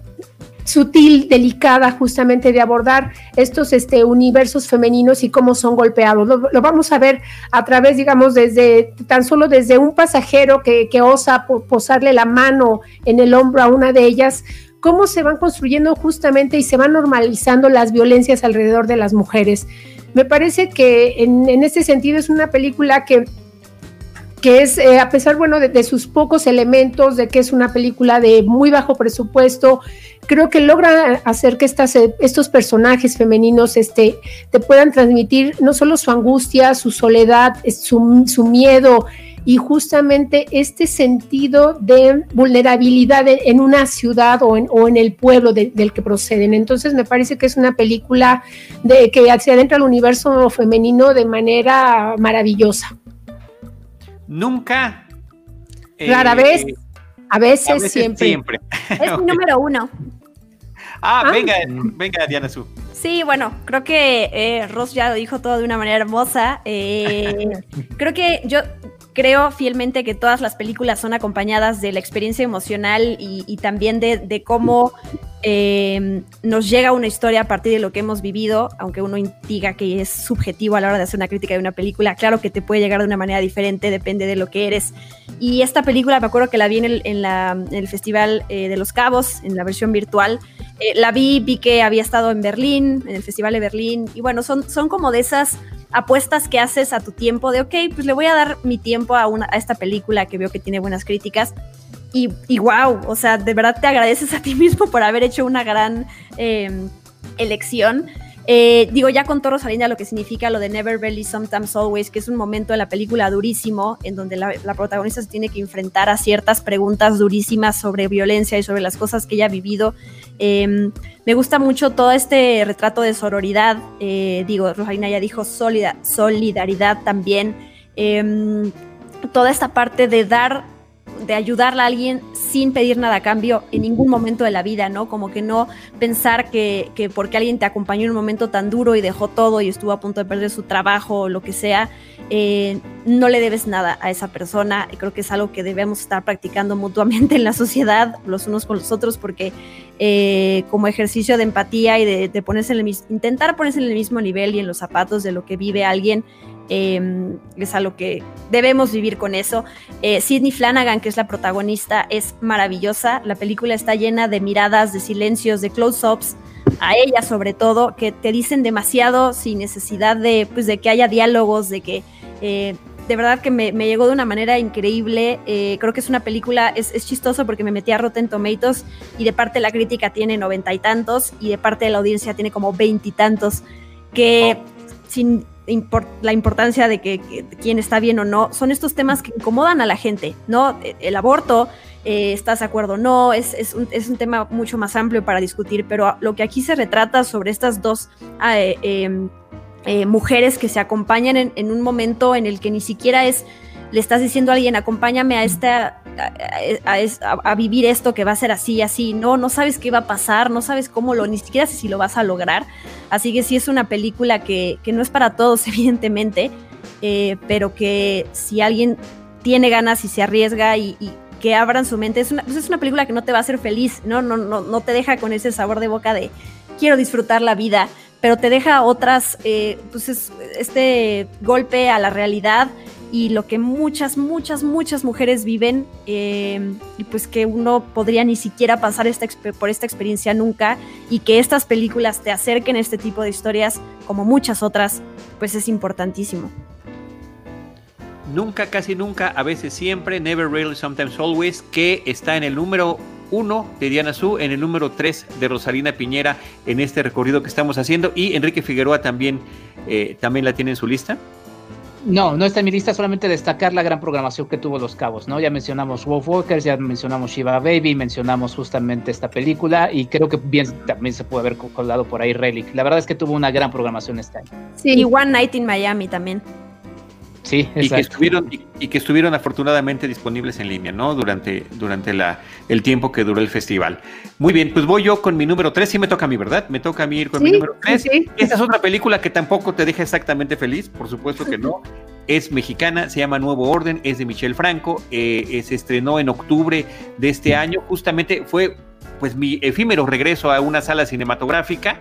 sutil, delicada justamente de abordar estos este, universos femeninos y cómo son golpeados. Lo, vamos a ver a través, digamos, desde tan solo desde un pasajero que, que osa posarle la mano en el hombro a una de ellas, cómo se van construyendo justamente y se van normalizando las violencias alrededor de las mujeres. Me parece que en, en este sentido es una película que que es, eh, a pesar, bueno, de, de, sus pocos elementos, de que es una película de muy bajo presupuesto, creo que logra hacer que estas, eh, estos personajes femeninos este, te puedan transmitir no solo su angustia, su soledad, su, miedo y justamente este sentido de vulnerabilidad en, una ciudad o en, o en el pueblo de, del que proceden. Entonces me parece que es una película de, que se adentra al universo femenino de manera maravillosa. Nunca. Rara eh, vez, a veces, a veces siempre. siempre. Es mi número uno. Ah, ah, venga, venga, Diana Su. Sí, bueno, creo que eh, Ross ya lo dijo todo de una manera hermosa. Eh, creo que yo creo fielmente que todas las películas son acompañadas de la experiencia emocional y, y también de, de cómo eh, nos llega una historia a partir de lo que hemos vivido, aunque uno diga que es subjetivo a la hora de hacer una crítica de una película, claro que te puede llegar de una manera diferente, depende de lo que eres. Y esta película, me acuerdo que la vi en el, en la, en el Festival eh, de los Cabos, en la versión virtual. Eh, la vi, vi que había estado en Berlín, en el Festival de Berlín, y bueno, son, son como de esas apuestas que haces a tu tiempo de, ok, pues le voy a dar mi tiempo a, una, a esta película que veo que tiene buenas críticas y, y, wow, o sea, de verdad te agradeces a ti mismo por haber hecho una gran eh, elección. Eh, digo, ya con Toro Salina lo que significa lo de Never Really, Sometimes Always, que es un momento en la película durísimo, en donde la, la, protagonista se tiene que enfrentar a ciertas preguntas durísimas sobre violencia y sobre las cosas que ella ha vivido. Eh, me gusta mucho todo este retrato de sororidad. Eh, digo, Rosalina ya dijo solida, solidaridad también. Em, toda esta parte de dar de ayudarle a alguien sin pedir nada a cambio en ningún momento de la vida, ¿no? Como que no pensar que, que, porque alguien te acompañó en un momento tan duro y dejó todo y estuvo a punto de perder su trabajo o lo que sea, eh, no le debes nada a esa persona. Y creo que es algo que debemos estar practicando mutuamente en la sociedad, los unos con los otros, porque eh, como ejercicio de empatía y de, ponerse en el intentar ponerse en el mismo nivel y en los zapatos de lo que vive alguien, eh, es algo que debemos vivir con eso. Eh, Sidney Flanagan, que es la protagonista, es maravillosa. La película está llena de miradas, de silencios, de close-ups, a ella sobre todo, que te dicen demasiado sin necesidad de, pues, de que haya diálogos, de que... Eh, de verdad que me, me, llegó de una manera increíble. Eh, creo que es una película, es, es, chistoso porque me metí a Rotten Tomatoes y de parte de la crítica tiene noventa y tantos y de parte de la audiencia tiene como veintitantos, que oh. sin la importancia de que, quién está bien o no, son estos temas que incomodan a la gente, ¿no? El aborto, eh, ¿estás de acuerdo o no? Es, es, un, es, un, tema mucho más amplio para discutir, pero lo que aquí se retrata sobre estas dos eh, eh, eh, mujeres que se acompañan en, un momento en el que ni siquiera es, le estás diciendo a alguien, acompáñame a esta, a, vivir esto que va a ser así, así, no, no sabes qué va a pasar, no sabes cómo lo, ni siquiera si lo vas a lograr, así que sí es una película que, que no es para todos, evidentemente, eh, pero que si alguien tiene ganas y se arriesga y, y que abran su mente, es una, pues es una película que no te va a hacer feliz, ¿no? No, no, no te deja con ese sabor de boca de quiero disfrutar la vida, pero te deja otras, eh, pues es, este golpe a la realidad y lo que muchas, muchas, muchas mujeres viven eh, y pues que uno podría ni siquiera pasar esta, por esta experiencia nunca y que estas películas te acerquen a este tipo de historias como muchas otras, pues es importantísimo. Nunca, casi nunca, a veces siempre, Never Really, Sometimes Always, que está en el número uno de Diana Su, en el número 3 de Rosalina Piñera en este recorrido que estamos haciendo y Enrique Figueroa también, eh, también la tiene en su lista. No, no está en mi lista, solamente destacar la gran programación que tuvo Los Cabos, ¿no? Ya mencionamos Wolf Walkers, ya mencionamos Shiva Baby, mencionamos justamente esta película y creo que bien también se puede haber colado por ahí Relic. La verdad es que tuvo una gran programación este año. Sí, y One Night in Miami también. Sí, y que estuvieron y, que estuvieron afortunadamente disponibles en línea, ¿no? Durante, durante la, el tiempo que duró el festival. Muy bien, pues voy yo con mi número 3, sí me toca a mí, ¿verdad? Me toca a mí ir con mi número 3. Esta es otra película que tampoco te deja exactamente feliz, por supuesto que no. Es mexicana, se llama Nuevo Orden, es de Michelle Franco, eh, eh, se estrenó en octubre de este año, justamente fue pues mi efímero regreso a una sala cinematográfica,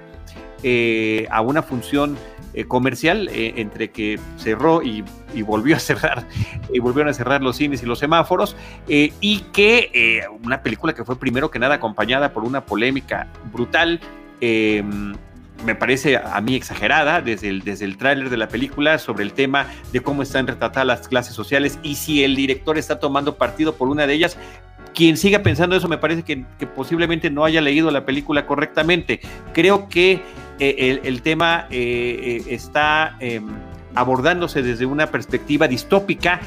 eh, a una función eh, comercial eh, entre que cerró y, volvió a cerrar, y volvieron a cerrar los cines y los semáforos, y que una película que fue primero que nada acompañada por una polémica brutal. me parece a mí exagerada desde el, desde el tráiler de la película sobre el tema de cómo están retratadas las clases sociales y si el director está tomando partido por una de ellas, quien siga pensando eso me parece que, posiblemente no haya leído la película correctamente. Creo que eh, el, tema eh, eh, está em, abordándose desde una perspectiva distópica,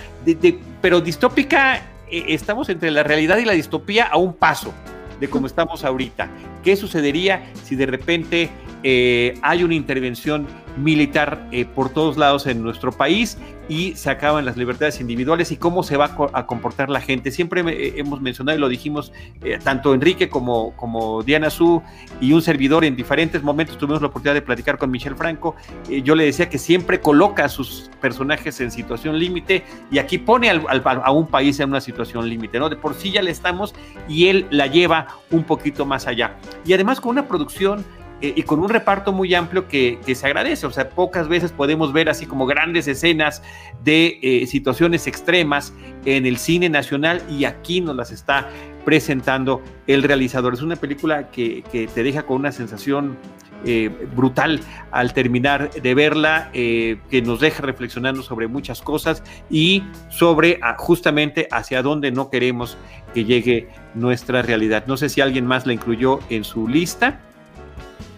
pero distópica estamos entre la realidad y la distopía a un paso de cómo estamos ahorita. ¿Qué sucedería si de repente hay una intervención militar por todos lados en nuestro país y se acaban las libertades individuales y cómo se va a comportar la gente. Siempre eh, hemos mencionado y lo dijimos eh, tanto Enrique como, como Diana Su y un servidor en diferentes momentos tuvimos la oportunidad de platicar con Michelle Franco. Eh, yo le decía que siempre coloca a sus personajes en situación límite y aquí pone a un país en una situación límite, ¿no? De por sí ya le estamos y él la lleva un poquito más allá. Y además con una producción eh, y con un reparto muy amplio que, se agradece. O sea, pocas veces podemos ver así como grandes escenas de eh, situaciones extremas en el cine nacional y aquí nos las está presentando el realizador. Es una película que, te deja con una sensación eh, brutal al terminar de verla, que nos deja reflexionando sobre muchas cosas y sobre ah, justamente hacia dónde no queremos que llegue nuestra realidad. No sé si alguien más la incluyó en su lista.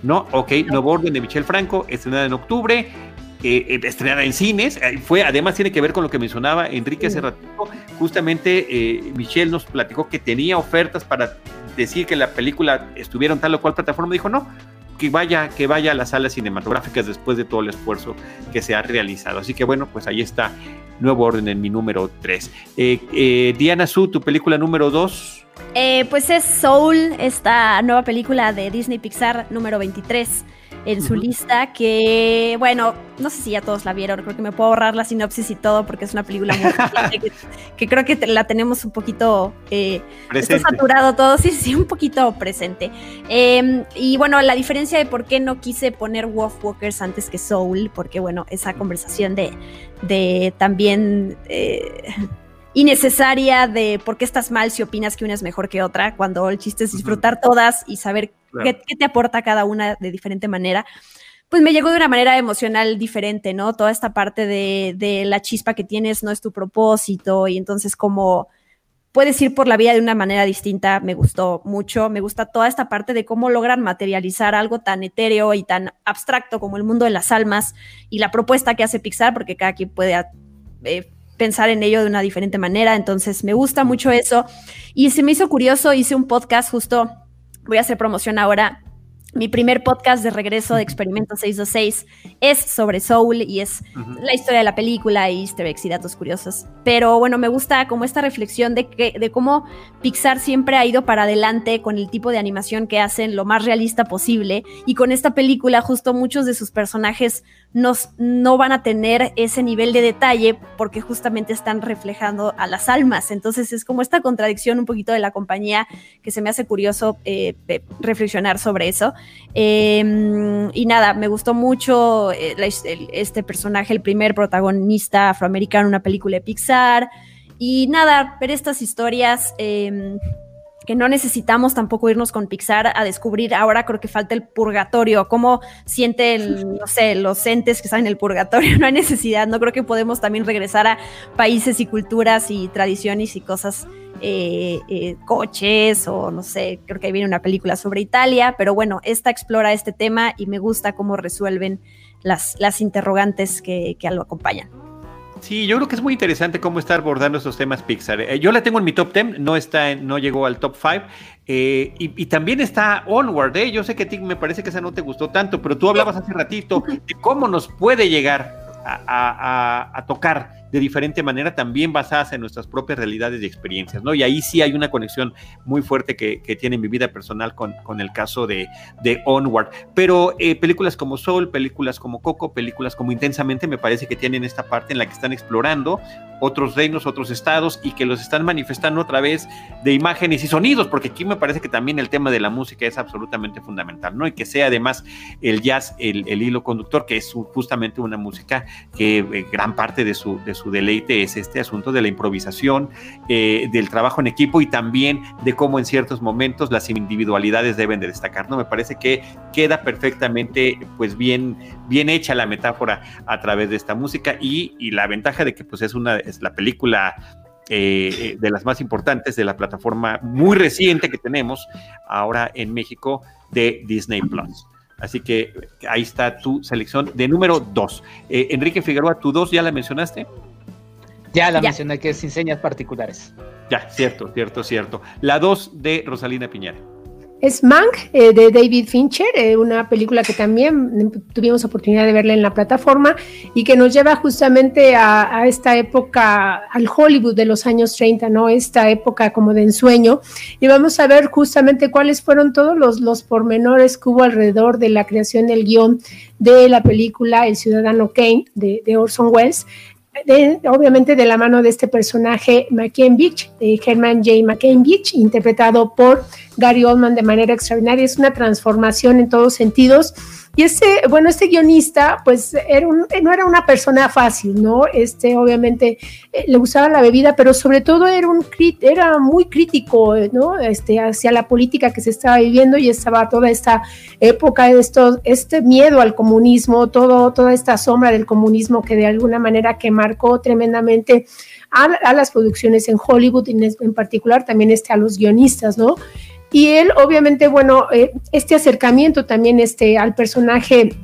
¿No? Ok, Nuevo Orden de Michelle Franco, estrenada en octubre, eh, eh, estrenada en cines. Eh, fue, además tiene que ver con lo que mencionaba Enrique hace ratito. Justamente Michelle nos platicó que tenía ofertas para decir que la película estuviera en tal o cual plataforma. Dijo, no, que vaya, que vaya a las salas cinematográficas después de todo el esfuerzo que se ha realizado. Así que bueno, pues ahí está Nuevo Orden en mi número 3. Diana Su, tu película número 2. Eh, pues es Soul, esta nueva película de Disney Pixar número 23 en su lista, que bueno, no sé si ya todos la vieron, creo que me puedo ahorrar la sinopsis y todo porque es una película muy que, que, creo que la tenemos un poquito eh, está saturado todo, sí, sí, un poquito presente. Em, y bueno, la diferencia de por qué no quise poner Wolf Walkers antes que Soul, porque bueno, esa conversación de, de también... Eh, innecesaria de por qué estás mal si opinas que una es mejor que otra, cuando el chiste es disfrutar todas y saber qué, te aporta cada una de diferente manera. Pues me llegó de una manera emocional diferente, ¿no? Toda esta parte de, de la chispa que tienes no es tu propósito y entonces como puedes ir por la vida de una manera distinta, me gustó mucho, me gusta toda esta parte de cómo logran materializar algo tan etéreo y tan abstracto como el mundo de las almas y la propuesta que hace Pixar, porque cada quien puede eh, pensar en ello de una diferente manera. Entonces, me gusta mucho eso. Y se me hizo curioso, hice un podcast justo, voy a hacer promoción ahora. Mi primer podcast de regreso de Experimento 626 es sobre Soul y es la historia de la película, easter eggs y datos curiosos. Pero bueno, me gusta como esta reflexión de, que, de cómo Pixar siempre ha ido para adelante con el tipo de animación que hacen lo más realista posible. Y con esta película justo muchos de sus personajes no van a tener ese nivel de detalle porque justamente están reflejando a las almas. Entonces es como esta contradicción un poquito de la compañía que se me hace curioso eh, reflexionar sobre eso. Em, y nada, me gustó mucho eh, este personaje, el primer protagonista afroamericano en una película de Pixar. Y nada, ver estas historias em, que no necesitamos tampoco irnos con Pixar a descubrir, ahora creo que falta el purgatorio, cómo sienten, no sé, los entes que están en el purgatorio, no hay necesidad, no creo que podemos también regresar a países y culturas y tradiciones y cosas, eh, eh, coches o no sé, creo que ahí viene una película sobre Italia, pero bueno, esta explora este tema y me gusta cómo resuelven las, las interrogantes que, que lo acompañan. Sí, yo creo que es muy interesante cómo está abordando estos temas Pixar. Eh, yo la tengo en mi top 10, no está, no llegó al top 5. Eh, y, también está Onward, ¿eh? Yo sé que a ti me parece que esa no te gustó tanto, pero tú hablabas hace ratito de cómo nos puede llegar a tocar de diferente manera, también basadas en nuestras propias realidades y experiencias, ¿no? Y ahí sí hay una conexión muy fuerte que, tiene mi vida personal con, con el caso de, de Onward. Pero eh, películas como Soul, películas como Coco, películas como Intensamente, me parece que tienen esta parte en la que están explorando otros reinos, otros estados y que los están manifestando a través de imágenes y sonidos, porque aquí me parece que también el tema de la música es absolutamente fundamental, ¿no? Y que sea además el jazz el, hilo conductor, que es justamente una música que eh, gran parte de su deleite es este asunto de la improvisación, eh, del trabajo en equipo y también de cómo en ciertos momentos las individualidades deben de destacar, ¿no? Me parece que queda perfectamente, pues bien, bien hecha la metáfora a través de esta música y, la ventaja de que pues es una es la película eh, eh, de las más importantes de la plataforma muy reciente que tenemos ahora en México de Disney Plus. Así que ahí está tu selección de número dos. Eh, Enrique Figueroa, ¿tu dos ya la mencionaste? Ya la mencioné, que es sin señas particulares. Ya, cierto, cierto, cierto. La dos de Rosalina Piñera es Mank eh, de David Fincher, eh, una película que también tuvimos oportunidad de verla en la plataforma y que nos lleva justamente a, esta época, al Hollywood de los años 30, ¿no? Esta época como de ensueño. Y vamos a ver justamente cuáles fueron todos los, los pormenores que hubo alrededor de la creación del guion de la película El Ciudadano Kane de, de Orson Welles obviamente de la mano de este personaje McCain Beach, de Herman J. McCain Beach, interpretado por Gary Oldman de manera extraordinaria. Es una transformación en todos sentidos y este, bueno, este guionista, pues era no era una persona fácil, ¿no? Este, obviamente eh, le gustaba la bebida, pero sobre todo era, un, era muy crítico, ¿no? Este, hacia la política que se estaba viviendo y estaba toda esta época esto, este miedo al comunismo, todo, toda esta sombra del comunismo que de alguna manera que marcó tremendamente a, las producciones en Hollywood, y en particular también este, a los guionistas, ¿no? Y él, obviamente, bueno, eh, este acercamiento también este, al personaje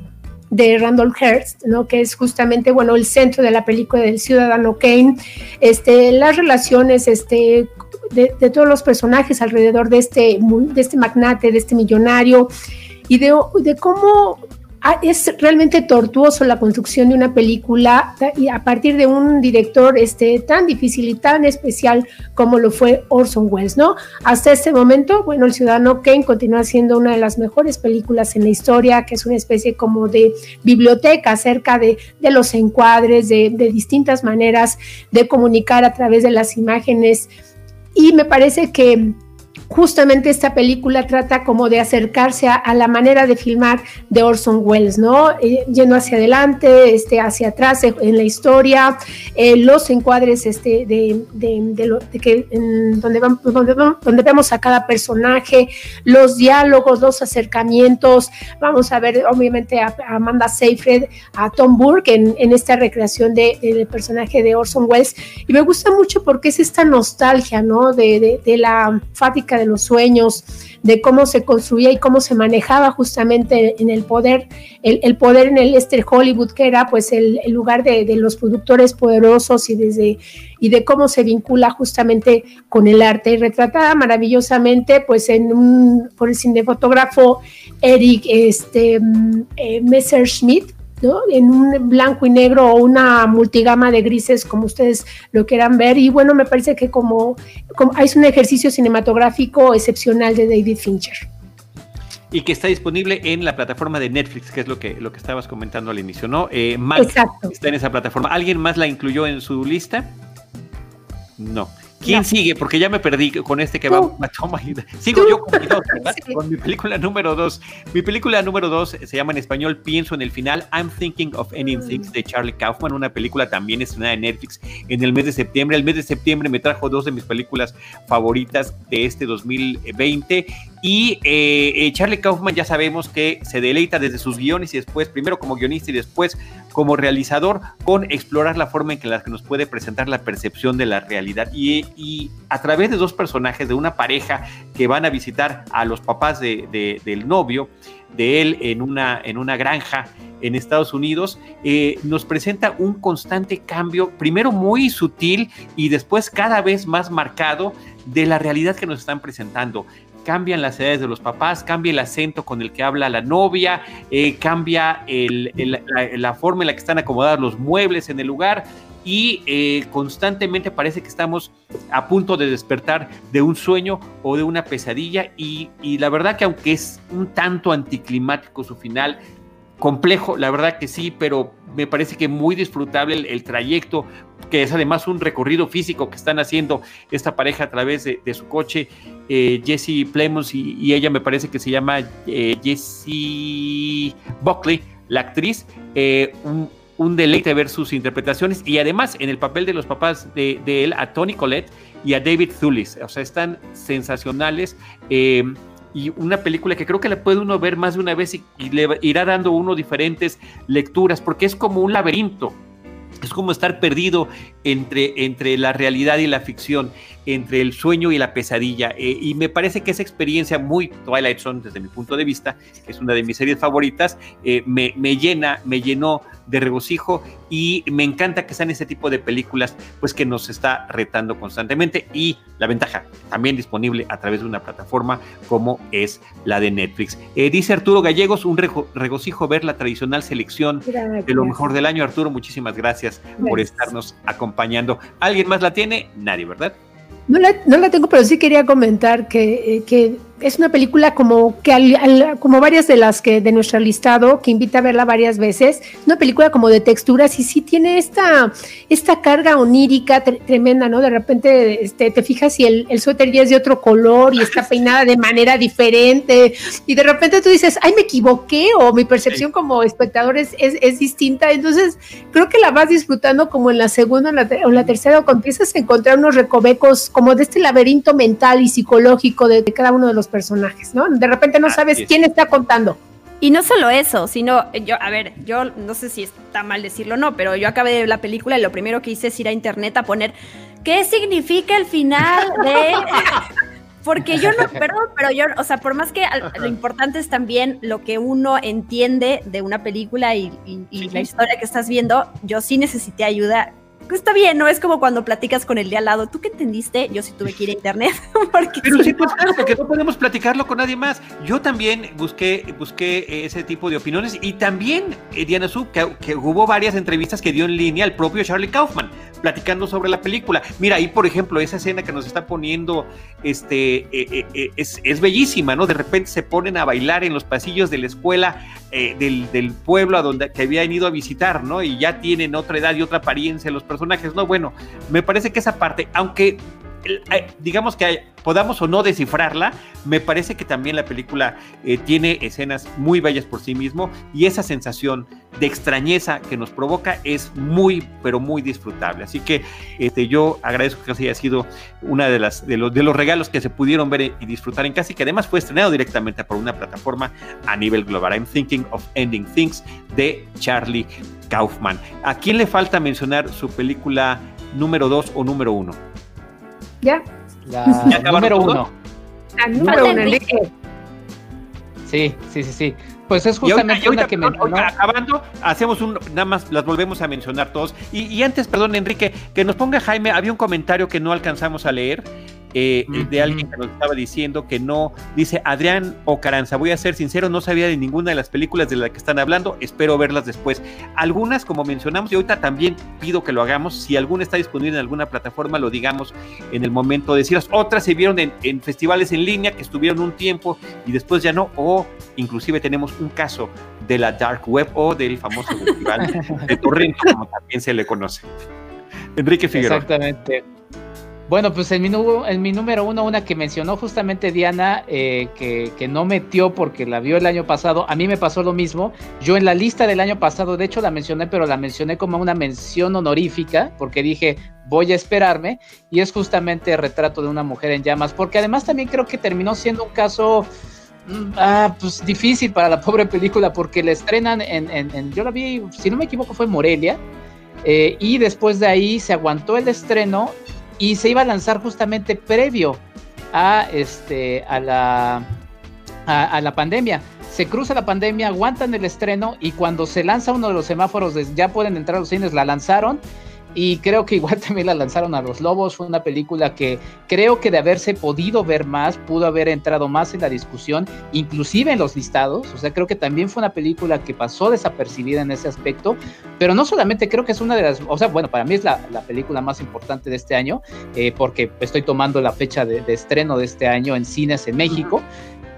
de Randall Hearst, ¿no? que es justamente bueno el centro de la película del ciudadano Kane, este, las relaciones este, de, todos los personajes alrededor de este, de este magnate, de este millonario, y de, de cómo es realmente tortuoso la construcción de una película a partir de un director este, tan difícil y tan especial como lo fue Orson Welles, ¿no? Hasta este momento, bueno, El Ciudadano Kane continúa siendo una de las mejores películas en la historia, que es una especie como de biblioteca acerca de, de los encuadres, de, de distintas maneras de comunicar a través de las imágenes. Y me parece que justamente esta película trata como de acercarse a, la manera de filmar de Orson Welles, ¿no? Eh, yendo hacia adelante, este, hacia atrás en la historia, eh, los encuadres este, de, de, que, donde, vamos, donde, vemos a cada personaje, los diálogos, los acercamientos, vamos a ver obviamente a, Amanda Seyfried, a Tom Burke en, esta recreación del personaje de Orson Welles, y me gusta mucho porque es esta nostalgia, ¿no? De, la de los sueños, de cómo se construía y cómo se manejaba justamente en el poder, el, poder en el este Hollywood, que era pues el, lugar de, los productores poderosos y desde y de cómo se vincula justamente con el arte, y retratada maravillosamente pues en un, por el cinefotógrafo Eric este, mm, eh, Messerschmidt, en un blanco y negro o una multigama de grises, como ustedes lo quieran ver. Y bueno, me parece que como, es un ejercicio cinematográfico excepcional de David Fincher. Y que está disponible en la plataforma de Netflix, que es lo que, lo que estabas comentando al inicio, ¿no? Eh, Exacto. está en esa plataforma. ¿Alguien más la incluyó en su lista? No. ¿Quién No. sigue? Porque ya me perdí con este que va. Toma, Sigo Tú. yo con mi, dos, ¿verdad? Sí. con mi película número dos. Mi película número dos se llama en español Pienso en el final, I'm Thinking of Ending Things de Charlie Kaufman, una película también estrenada en Netflix en el mes de septiembre. El mes de septiembre me trajo dos de mis películas favoritas de este 2020 y eh, eh, Charlie Kaufman ya sabemos que se deleita desde sus guiones y después, primero como guionista y después como realizador, con explorar la forma en que, la que nos puede presentar la percepción de la realidad. Y, a través de dos personajes, de una pareja que van a visitar a los papás de- del novio, de él en una, en una granja en Estados Unidos, eh, nos presenta un constante cambio, primero muy sutil y después cada vez más marcado de la realidad que nos están presentando cambian las edades de los papás, cambia el acento con el que habla la novia, eh, cambia la, forma en la que están acomodados los muebles en el lugar y eh, constantemente parece que estamos a punto de despertar de un sueño o de una pesadilla y la verdad que aunque es un tanto anticlimático su final, complejo, la verdad que sí, pero me parece que muy disfrutable el, trayecto, que es además un recorrido físico que están haciendo esta pareja a través de, su coche, eh, Jesse Plemons y, ella me parece que se llama eh, Jessie Buckley, la actriz, eh, un, deleite ver sus interpretaciones y además en el papel de los papás de, él, a Tony Collette y a David Thulis, o sea, están sensacionales. Y una película que creo que la puede uno ver más de una vez y, y le irá dando uno diferentes lecturas, porque es como un laberinto. Es como estar perdido entre, entre la realidad y la ficción, entre el sueño y la pesadilla. Eh, y me parece que esa experiencia muy Twilight Zone, desde mi punto de vista, que es una de mis series favoritas, eh, me, me llena, me llenó de regocijo y me encanta que sean ese tipo de películas, pues que nos está retando constantemente. Y la ventaja, también disponible a través de una plataforma como es la de Netflix. Eh, dice Arturo Gallegos, un rego- regocijo ver la tradicional selección de lo mejor del año. Arturo, muchísimas gracias por Gracias. estarnos acompañando. ¿Alguien más la tiene? Nadie, ¿verdad? No la, no la tengo, pero sí quería comentar que, eh, que es una película como que al- al- como varias de las que de nuestro listado, que invita a verla varias veces, una película como de texturas y sí tiene esta, esta carga onírica tre- tremenda, ¿no? De repente este, te fijas si el, el suéter ya es de otro color y está peinada de manera diferente. Y de repente tú dices, ay, me equivoqué o mi percepción como espectador es, es, es distinta, entonces creo que la vas disfrutando como en la segunda o la, o la tercera, o cuando empiezas a encontrar unos recovecos como de este laberinto mental y psicológico de, de cada uno de los personajes, ¿no? De repente no sabes es. quién está contando. Y no solo eso, sino yo, a ver, yo no sé si está mal decirlo o no, pero yo acabé de ver la película y lo primero que hice es ir a internet a poner ¿qué significa el final de porque yo no, perdón, pero yo, o sea, por más que lo importante es también lo que uno entiende de una película y, y- y la historia que estás viendo, yo sí necesité ayuda. Está bien, no es como cuando platicas con el de al lado. ¿Tú qué entendiste? Yo sí tuve que ir a internet. Porque Pero si sí, no- pues claro, porque no podemos platicarlo con nadie más. Yo también busqué, busqué ese tipo de opiniones y también, eh, Diana Su, que, que hubo varias entrevistas que dio en línea al propio Charlie Kaufman, platicando sobre la película. Mira, ahí, por ejemplo, esa escena que nos está poniendo, este, eh, eh, eh, es, bellísima, ¿no? De repente se ponen a bailar en los pasillos de la escuela del, del pueblo a donde que habían ido a visitar, ¿no? Y ya tienen otra edad y otra apariencia los personajes, ¿no? Bueno, me parece que esa parte, aunque digamos que podamos o no descifrarla, me parece que también la película eh, tiene escenas muy bellas por sí mismo y esa sensación de extrañeza que nos provoca es muy, pero muy disfrutable. Así que este, yo agradezco que haya sido una de las de los, de los regalos que se pudieron ver y disfrutar en casa y que además fue estrenado directamente por una plataforma a nivel global. I'm Thinking of Ending Things de Charlie Kaufman. ¿A quién le falta mencionar su película número 2 o número 1? ¿Ya? La ¿Ya acabaron número todo? uno. La número uno, Enrique. Sí, sí, sí, sí. Pues es Y ahorita- justamente y ahorita, una que perdón, ahorita acabando, hacemos un, nada más las volvemos a mencionar todos. Y, y antes, perdón, Enrique, que nos ponga Jaime, había un comentario que no alcanzamos a leer eh, de alguien que nos estaba diciendo que no, dice Adrián Ocaranza, voy a ser sincero, no sabía de ninguna de las películas de las que están hablando, espero verlas después. Algunas, como mencionamos, y ahorita también pido que lo hagamos, si alguna está disponible en alguna plataforma, lo digamos en el momento de decirlas. Otras se vieron en, festivales en línea que estuvieron un tiempo y después ya no, o inclusive tenemos un caso de la dark web o del famoso festival de Torrento, como también se le conoce. Enrique Figueroa. Exactamente. Bueno, pues en mi, en mi número uno, una que mencionó justamente Diana, eh, que, no metió porque la vio el año pasado, a mí me pasó lo mismo. Yo en la lista del año pasado, de hecho la mencioné, pero la mencioné como una mención honorífica, porque dije, voy a esperarme, y es justamente el retrato de una mujer en llamas, porque además también creo que terminó siendo un caso... Mm, ah, pues difícil para la pobre película porque la estrenan en, en, yo la vi, si no me equivoco fue Morelia, eh, y después de ahí se aguantó el estreno y se iba a lanzar justamente previo a, este, a, la, a, la pandemia. Se cruza la pandemia, aguantan el estreno y cuando se lanza uno de los semáforos, ya pueden entrar a los cines, la lanzaron y creo que igual también la lanzaron a los lobos. Fue una película que creo que de haberse podido ver más, pudo haber entrado más en la discusión, inclusive en los listados. O sea, creo que también fue una película que pasó desapercibida en ese aspecto. Pero no solamente creo que es una de las, o sea, bueno, para mí es la, película más importante de este año, eh, porque estoy tomando la fecha de, estreno de este año en cines en México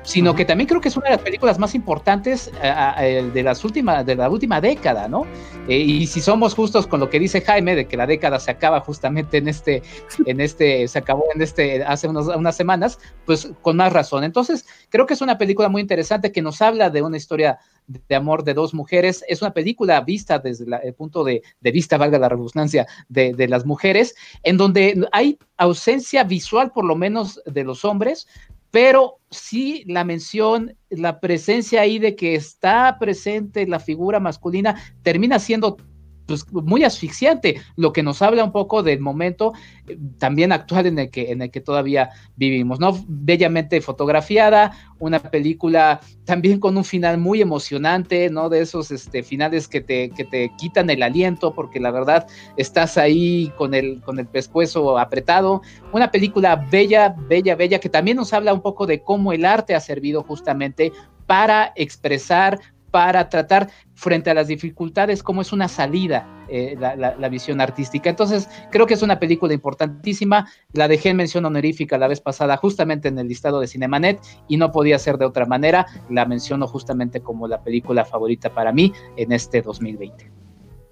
sino que también creo que es una de las películas más importantes eh, de las últimas de la última década, ¿no? Eh, y si somos justos con lo que dice Jaime de que la década se acaba justamente en este en este se acabó en este hace unas semanas, pues con más razón. Entonces, creo que es una película muy interesante que nos habla de una historia de amor de dos mujeres. Es una película vista desde el punto de, vista, valga la redundancia, de, de, las mujeres, en donde hay ausencia visual, por lo menos, de los hombres, pero sí la mención, la presencia ahí de que está presente la figura masculina termina siendo pues, muy asfixiante, lo que nos habla un poco del momento eh, también actual en el, que, en el que todavía vivimos, ¿no? Bellamente fotografiada, una película también con un final muy emocionante, ¿no? De esos este, finales que te, que te quitan el aliento, porque la verdad estás ahí con el, con el pescuezo apretado. Una película bella, bella, bella, que también nos habla un poco de cómo el arte ha servido justamente para expresar para tratar frente a las dificultades cómo es una salida eh, la, visión artística. Entonces, creo que es una película importantísima. La dejé en mención honorífica la vez pasada, justamente en el listado de Cinemanet, y no podía ser de otra manera. La menciono justamente como la película favorita para mí en este 2020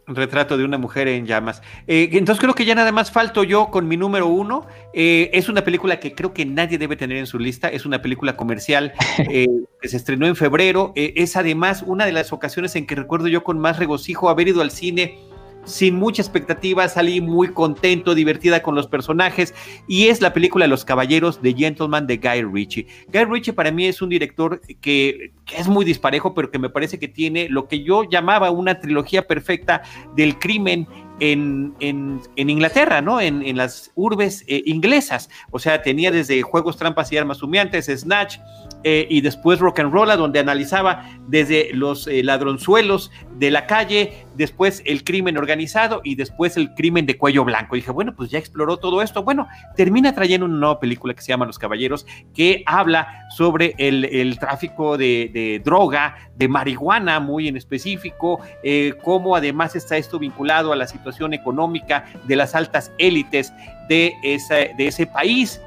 retrato de una mujer en llamas. Eh, entonces creo que ya nada más falto yo con mi número uno. Eh, es una película que creo que nadie debe tener en su lista. Es una película comercial eh, que se estrenó en febrero. es además una de las ocasiones en que recuerdo yo con más regocijo haber ido al cine sin mucha expectativa, salí muy contento, divertida con los personajes y es la película Los Caballeros de Gentleman de Guy Ritchie. Guy Ritchie para mí es un director que, es muy disparejo, pero que me parece que tiene lo que yo llamaba una trilogía perfecta del crimen en, Inglaterra, ¿no? En, las urbes eh, inglesas. O sea, tenía desde Juegos, Trampas y Armas Humeantes, Snatch, eh, y después Rock and Roll, donde analizaba desde los eh, ladronzuelos de la calle, después el crimen organizado y después el crimen de cuello blanco. Y dije, bueno, pues ya exploró todo esto. Bueno, termina trayendo una nueva película que se llama Los Caballeros, que habla sobre el, tráfico de, droga, de marihuana muy en específico, cómo además está esto vinculado a la situación económica de las altas élites de, de ese país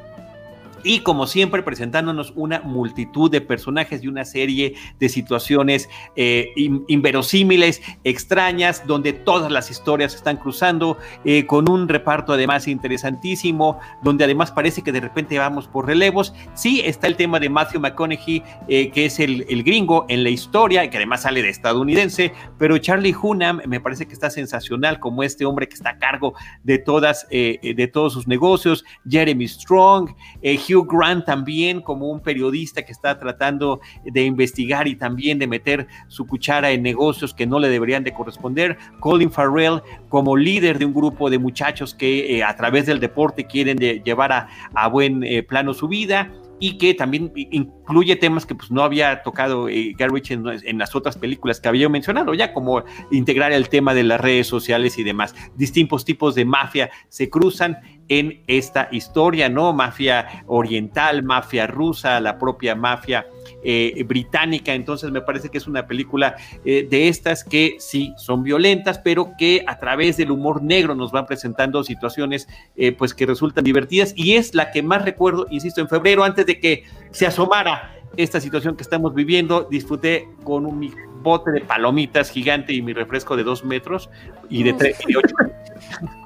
y como siempre presentándonos una multitud de personajes y una serie de situaciones eh, inverosímiles, extrañas, donde todas las historias están cruzando, eh, con un reparto además interesantísimo, donde además parece que de repente vamos por relevos. Sí, está el tema de Matthew McConaughey, eh, que es el, el, gringo en la historia, que además sale de estadounidense, pero Charlie Hunnam me parece que está sensacional como este hombre que está a cargo de todas, de todos sus negocios, Jeremy Strong, Hugh Hugh Grant también como un periodista que está tratando de investigar y también de meter su cuchara en negocios que no le deberían de corresponder. Colin Farrell como líder de un grupo de muchachos que eh, a través del deporte quieren llevar a, buen eh, plano su vida y que también incluye temas que pues no había tocado eh, en, las otras películas que había mencionado, ya como integrar el tema de las redes sociales y demás. Distintos tipos de mafia se cruzan en esta historia, ¿no? Mafia oriental, mafia rusa, la propia mafia eh, británica. Entonces me parece que es una película eh, de estas que sí son violentas, pero que a través del humor negro nos van presentando situaciones eh, pues que resultan divertidas y es la que más recuerdo, insisto, en febrero, antes de que se asomara esta situación que estamos viviendo, disfruté con un bote de palomitas gigante y mi refresco de dos metros y de tres y ocho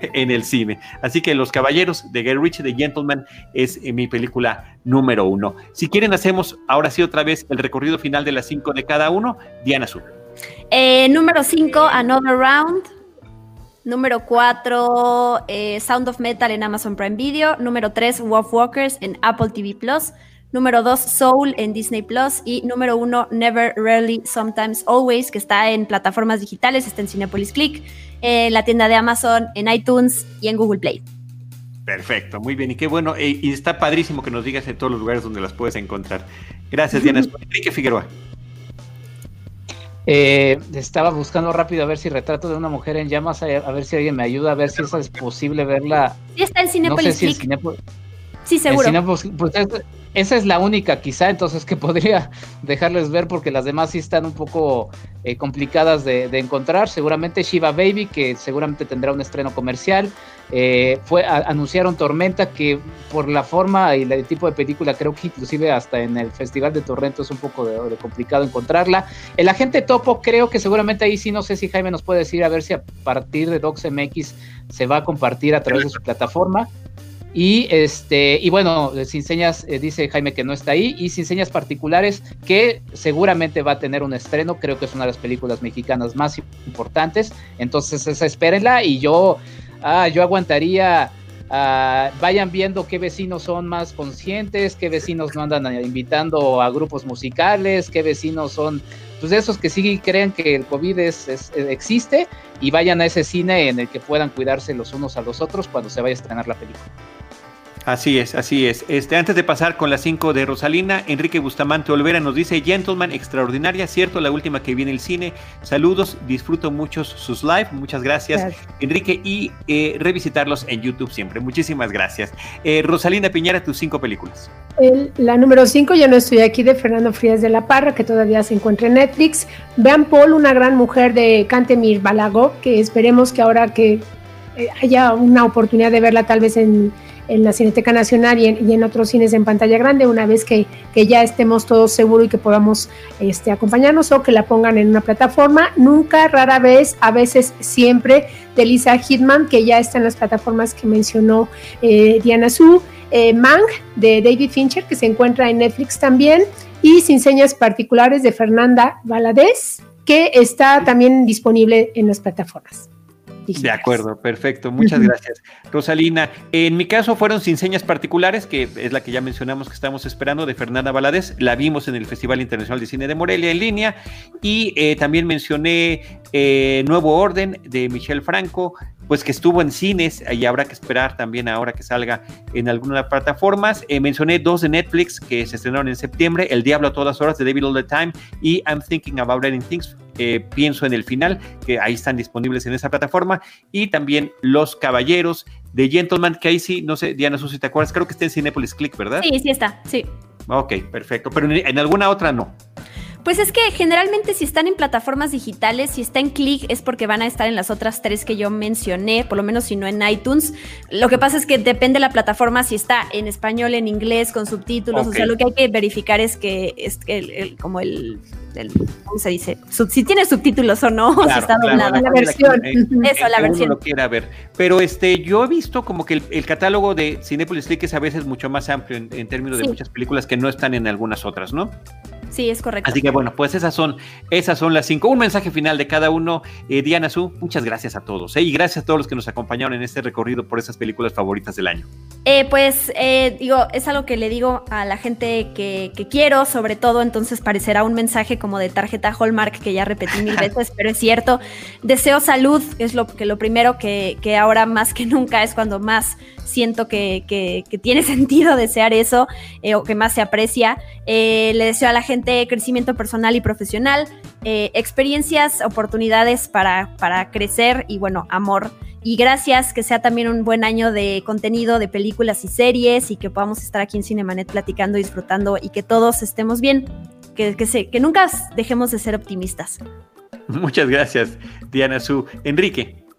en el cine. Así que Los Caballeros de Gary Ritchie, The Gentleman, es eh, mi película número uno. Si quieren, hacemos ahora sí otra vez el recorrido final de las cinco de cada uno. Diana Azul. Eh, número cinco, Another Round. Número 4, eh, Sound of Metal en Amazon Prime Video. Número 3, Wolf Walkers en Apple TV Plus. Número 2, Soul en Disney Plus. Y número 1, Never, Rarely, Sometimes, Always, que está en plataformas digitales, está en Cinepolis Click en la tienda de Amazon, en iTunes y en Google Play. Perfecto, muy bien. Y qué bueno. Eh, y está padrísimo que nos digas en todos los lugares donde las puedes encontrar. Gracias, Diana. Enrique Figueroa. Eh, estaba buscando rápido a ver si retrato de una mujer en llamas, a, ver si alguien me ayuda, a ver si es posible verla. Sí, está en Cinepolis. No sé Sí, seguro. pues, esa es la única quizá entonces que podría dejarles ver porque las demás sí están un poco eh, complicadas de, encontrar. Seguramente Shiva Baby, que seguramente tendrá un estreno comercial. Eh, fue, anunciaron Tormenta, que por la forma y el tipo de película creo que inclusive hasta en el Festival de Torrento es un poco de, complicado encontrarla. El agente Topo creo que seguramente ahí sí no sé si Jaime nos puede decir a ver si a partir de DocsMX se va a compartir a través de su plataforma. Y este, y bueno, sin señas, eh, dice Jaime que no está ahí, y sin señas particulares, que seguramente va a tener un estreno, creo que es una de las películas mexicanas más importantes. Entonces, esa espérenla, y yo, ah, yo aguantaría. Ah, vayan viendo qué vecinos son más conscientes, qué vecinos no andan invitando a grupos musicales, qué vecinos son pues de esos que sí creen que el COVID es, existe y vayan a ese cine en el que puedan cuidarse los unos a los otros cuando se vaya a estrenar la película. Así es, así es. Este, antes de pasar con las 5 de Rosalina, Enrique Bustamante Olvera nos dice, Gentleman, extraordinaria, cierto, la última que viene el cine. Saludos, disfruto mucho sus live, muchas gracias, Enrique, y eh, revisitarlos en YouTube siempre. Muchísimas gracias. Eh, Rosalina Piñera, tus cinco películas. la número 5, yo no estoy aquí, de Fernando Frías de la Parra, que todavía se encuentra en Netflix. Vean Paul, una gran mujer de Cantemir Balago, que esperemos que ahora que eh, haya una oportunidad de verla tal vez en en la Cineteca Nacional y en, otros cines en pantalla grande, una vez que, ya estemos todos seguros y que podamos este, acompañarnos o que la pongan en una plataforma. Nunca, rara vez, a veces siempre, de Lisa Hitman, que ya está en las plataformas que mencionó eh, Diana Su. Eh, Mang, de David Fincher, que se encuentra en Netflix también. Y Sin Señas Particulares de Fernanda Valadez, que está también disponible en las plataformas. De acuerdo, perfecto, muchas gracias. Rosalina, en mi caso fueron sin señas particulares, que es la que ya mencionamos que estamos esperando, de Fernanda Valadez, la vimos en el Festival Internacional de Cine de Morelia en línea, y eh, también mencioné eh, Nuevo Orden de Michelle Franco, pues que estuvo en cines y habrá que esperar también ahora que salga en algunas plataformas. Eh, mencioné dos de Netflix que se estrenaron en septiembre, El Diablo a todas horas de David All the Time y I'm Thinking About Ending Things, eh, pienso en el final, que ahí están disponibles en esa plataforma, y también Los Caballeros de Gentleman, sí, no sé, Diana, si te acuerdas, creo que está en Cinepolis Click, ¿verdad? Sí, sí está, sí. Ok, perfecto, pero en alguna otra no. Pues es que generalmente si están en plataformas digitales, si está en Click es porque van a estar en las otras tres que yo mencioné, por lo menos si no en iTunes. Lo que pasa es que depende de la plataforma si está en español, en inglés, con subtítulos. O sea, lo que hay que verificar es que es el, como el, ¿cómo se dice? si tiene subtítulos o no, si está doblada. La, versión. Eso, la versión. lo quiera ver. Pero este, yo he visto como que el, catálogo de Cinepolis Click es a veces mucho más amplio en, términos de muchas películas que no están en algunas otras, ¿no? Sí, es correcto. Así que bueno, pues esas son, esas son las cinco. Un mensaje final de cada uno. Eh, Diana Su, muchas gracias a todos. Eh, y gracias a todos los que nos acompañaron en este recorrido por esas películas favoritas del año. Eh, pues digo, es algo que le digo a la gente que, quiero, sobre todo, entonces parecerá un mensaje como de tarjeta Hallmark que ya repetí mil veces, pero es cierto. Deseo salud, es lo que lo primero que, que ahora más que nunca es cuando más siento que, tiene sentido desear eso o que más se aprecia. le deseo a la gente crecimiento personal y profesional, eh, experiencias, oportunidades para, para crecer y bueno, amor. Y gracias, que sea también un buen año de contenido de películas y series y que podamos estar aquí en Cinemanet platicando, disfrutando y que todos estemos bien, que, que, que nunca dejemos de ser optimistas. Muchas gracias, Diana Su. Enrique.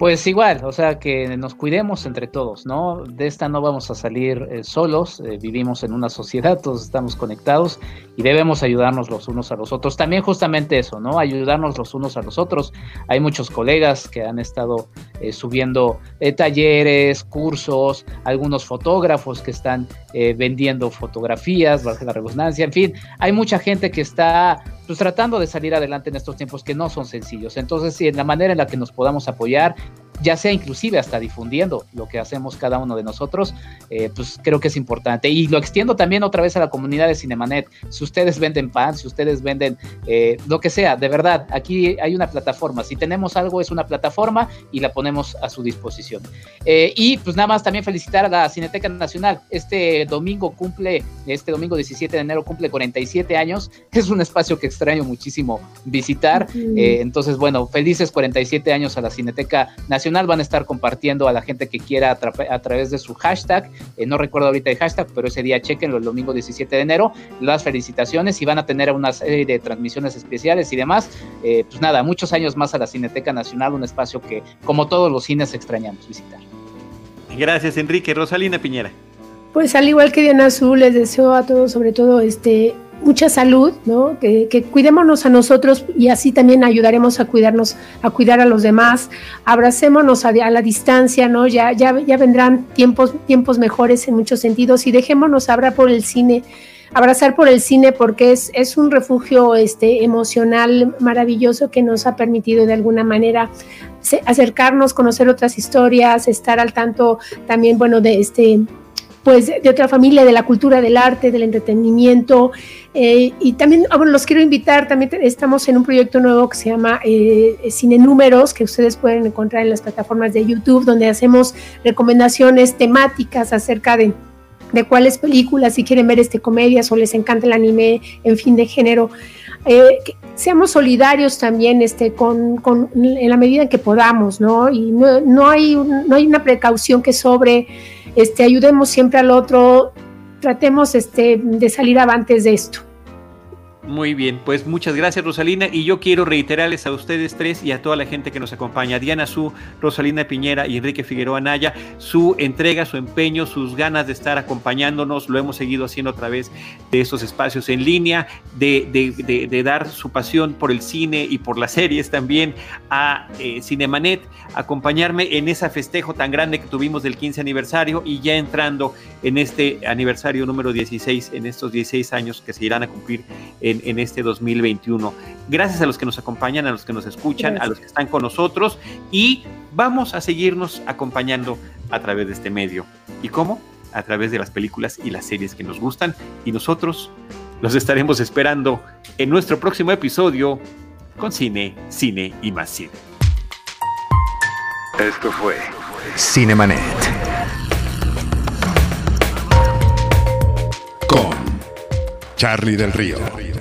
Pues igual, o sea, que nos cuidemos entre todos, ¿no? De esta no vamos a salir eh, solos, eh, vivimos en una sociedad, todos estamos conectados y debemos ayudarnos los unos a los otros. También justamente eso, ¿no? Ayudarnos los unos a los otros. Hay muchos colegas que han estado eh, subiendo talleres, cursos, algunos fotógrafos que están vendiendo fotografías, bajo la redundancia, en fin, hay mucha gente que está pues tratando de salir adelante en estos tiempos que no son sencillos. Entonces, si en la manera en la que nos podamos apoyar, ya sea inclusive hasta difundiendo lo que hacemos cada uno de nosotros, eh, pues creo que es importante. Y lo extiendo también otra vez a la comunidad de Cinemanet. Si ustedes venden pan, si ustedes venden eh, lo que sea, de verdad, aquí hay una plataforma. Si tenemos algo, es una plataforma y la ponemos a su disposición. Eh, y pues nada más también felicitar a la Cineteca Nacional. Este domingo cumple, este domingo 17 de enero cumple 47 años. Es un espacio que extraño muchísimo visitar. entonces, bueno, felices 47 años a la Cineteca Nacional van a estar compartiendo a la gente que quiera a, través de su hashtag. Eh, no recuerdo ahorita el hashtag, pero ese día chequenlo el domingo 17 de enero. Las felicitaciones y van a tener una serie de transmisiones especiales y demás. Eh, pues nada, muchos años más a la Cineteca Nacional, un espacio que, como todos los cines, extrañamos visitar. Gracias, Enrique. Rosalina Piñera. Pues al igual que Diana Azul, les deseo a todos, sobre todo, este, mucha salud, ¿no? Que, cuidémonos a nosotros y así también ayudaremos a cuidarnos, a cuidar a los demás. Abracémonos a, la distancia, ¿no? Ya, ya, ya vendrán tiempos, tiempos mejores en muchos sentidos y dejémonos abrazar por el cine, abrazar por el cine porque es, es un refugio este, emocional maravilloso que nos ha permitido de alguna manera acercarnos, conocer otras historias, estar al tanto también, bueno, de este pues de otra familia, de la cultura, del arte, del entretenimiento. Eh, y también ah, los quiero invitar, también estamos en un proyecto nuevo que se llama eh, Cine Números, que ustedes pueden encontrar en las plataformas de YouTube, donde hacemos recomendaciones temáticas acerca de de cuáles películas, si quieren ver este comedias o les encanta el anime, en fin, de género. Eh, seamos solidarios también este, con, con, en la medida en que podamos, ¿no? Y no, no, hay, no hay una precaución que sobre este, ayudemos siempre al otro, tratemos este, de salir avantes de esto. Muy bien, pues muchas gracias Rosalina y yo quiero reiterarles a ustedes tres y a toda la gente que nos acompaña, Diana Su, Rosalina Piñera y Enrique Figueroa Naya, su entrega, su empeño, sus ganas de estar acompañándonos, lo hemos seguido haciendo a través de estos espacios en línea, de, dar su pasión por el cine y por las series también a eh, Cinemanet, acompañarme en ese festejo tan grande que tuvimos del 15 aniversario y ya entrando en este aniversario número 16, en estos 16 años que se irán a cumplir en en, este 2021. Gracias a los que nos acompañan, a los que nos escuchan, a los que están con nosotros y vamos a seguirnos acompañando a través de este medio. ¿Y cómo? A través de las películas y las series que nos gustan y nosotros los estaremos esperando en nuestro próximo episodio con cine, cine y más cine. Esto fue Cinemanet. Con Charlie del Río.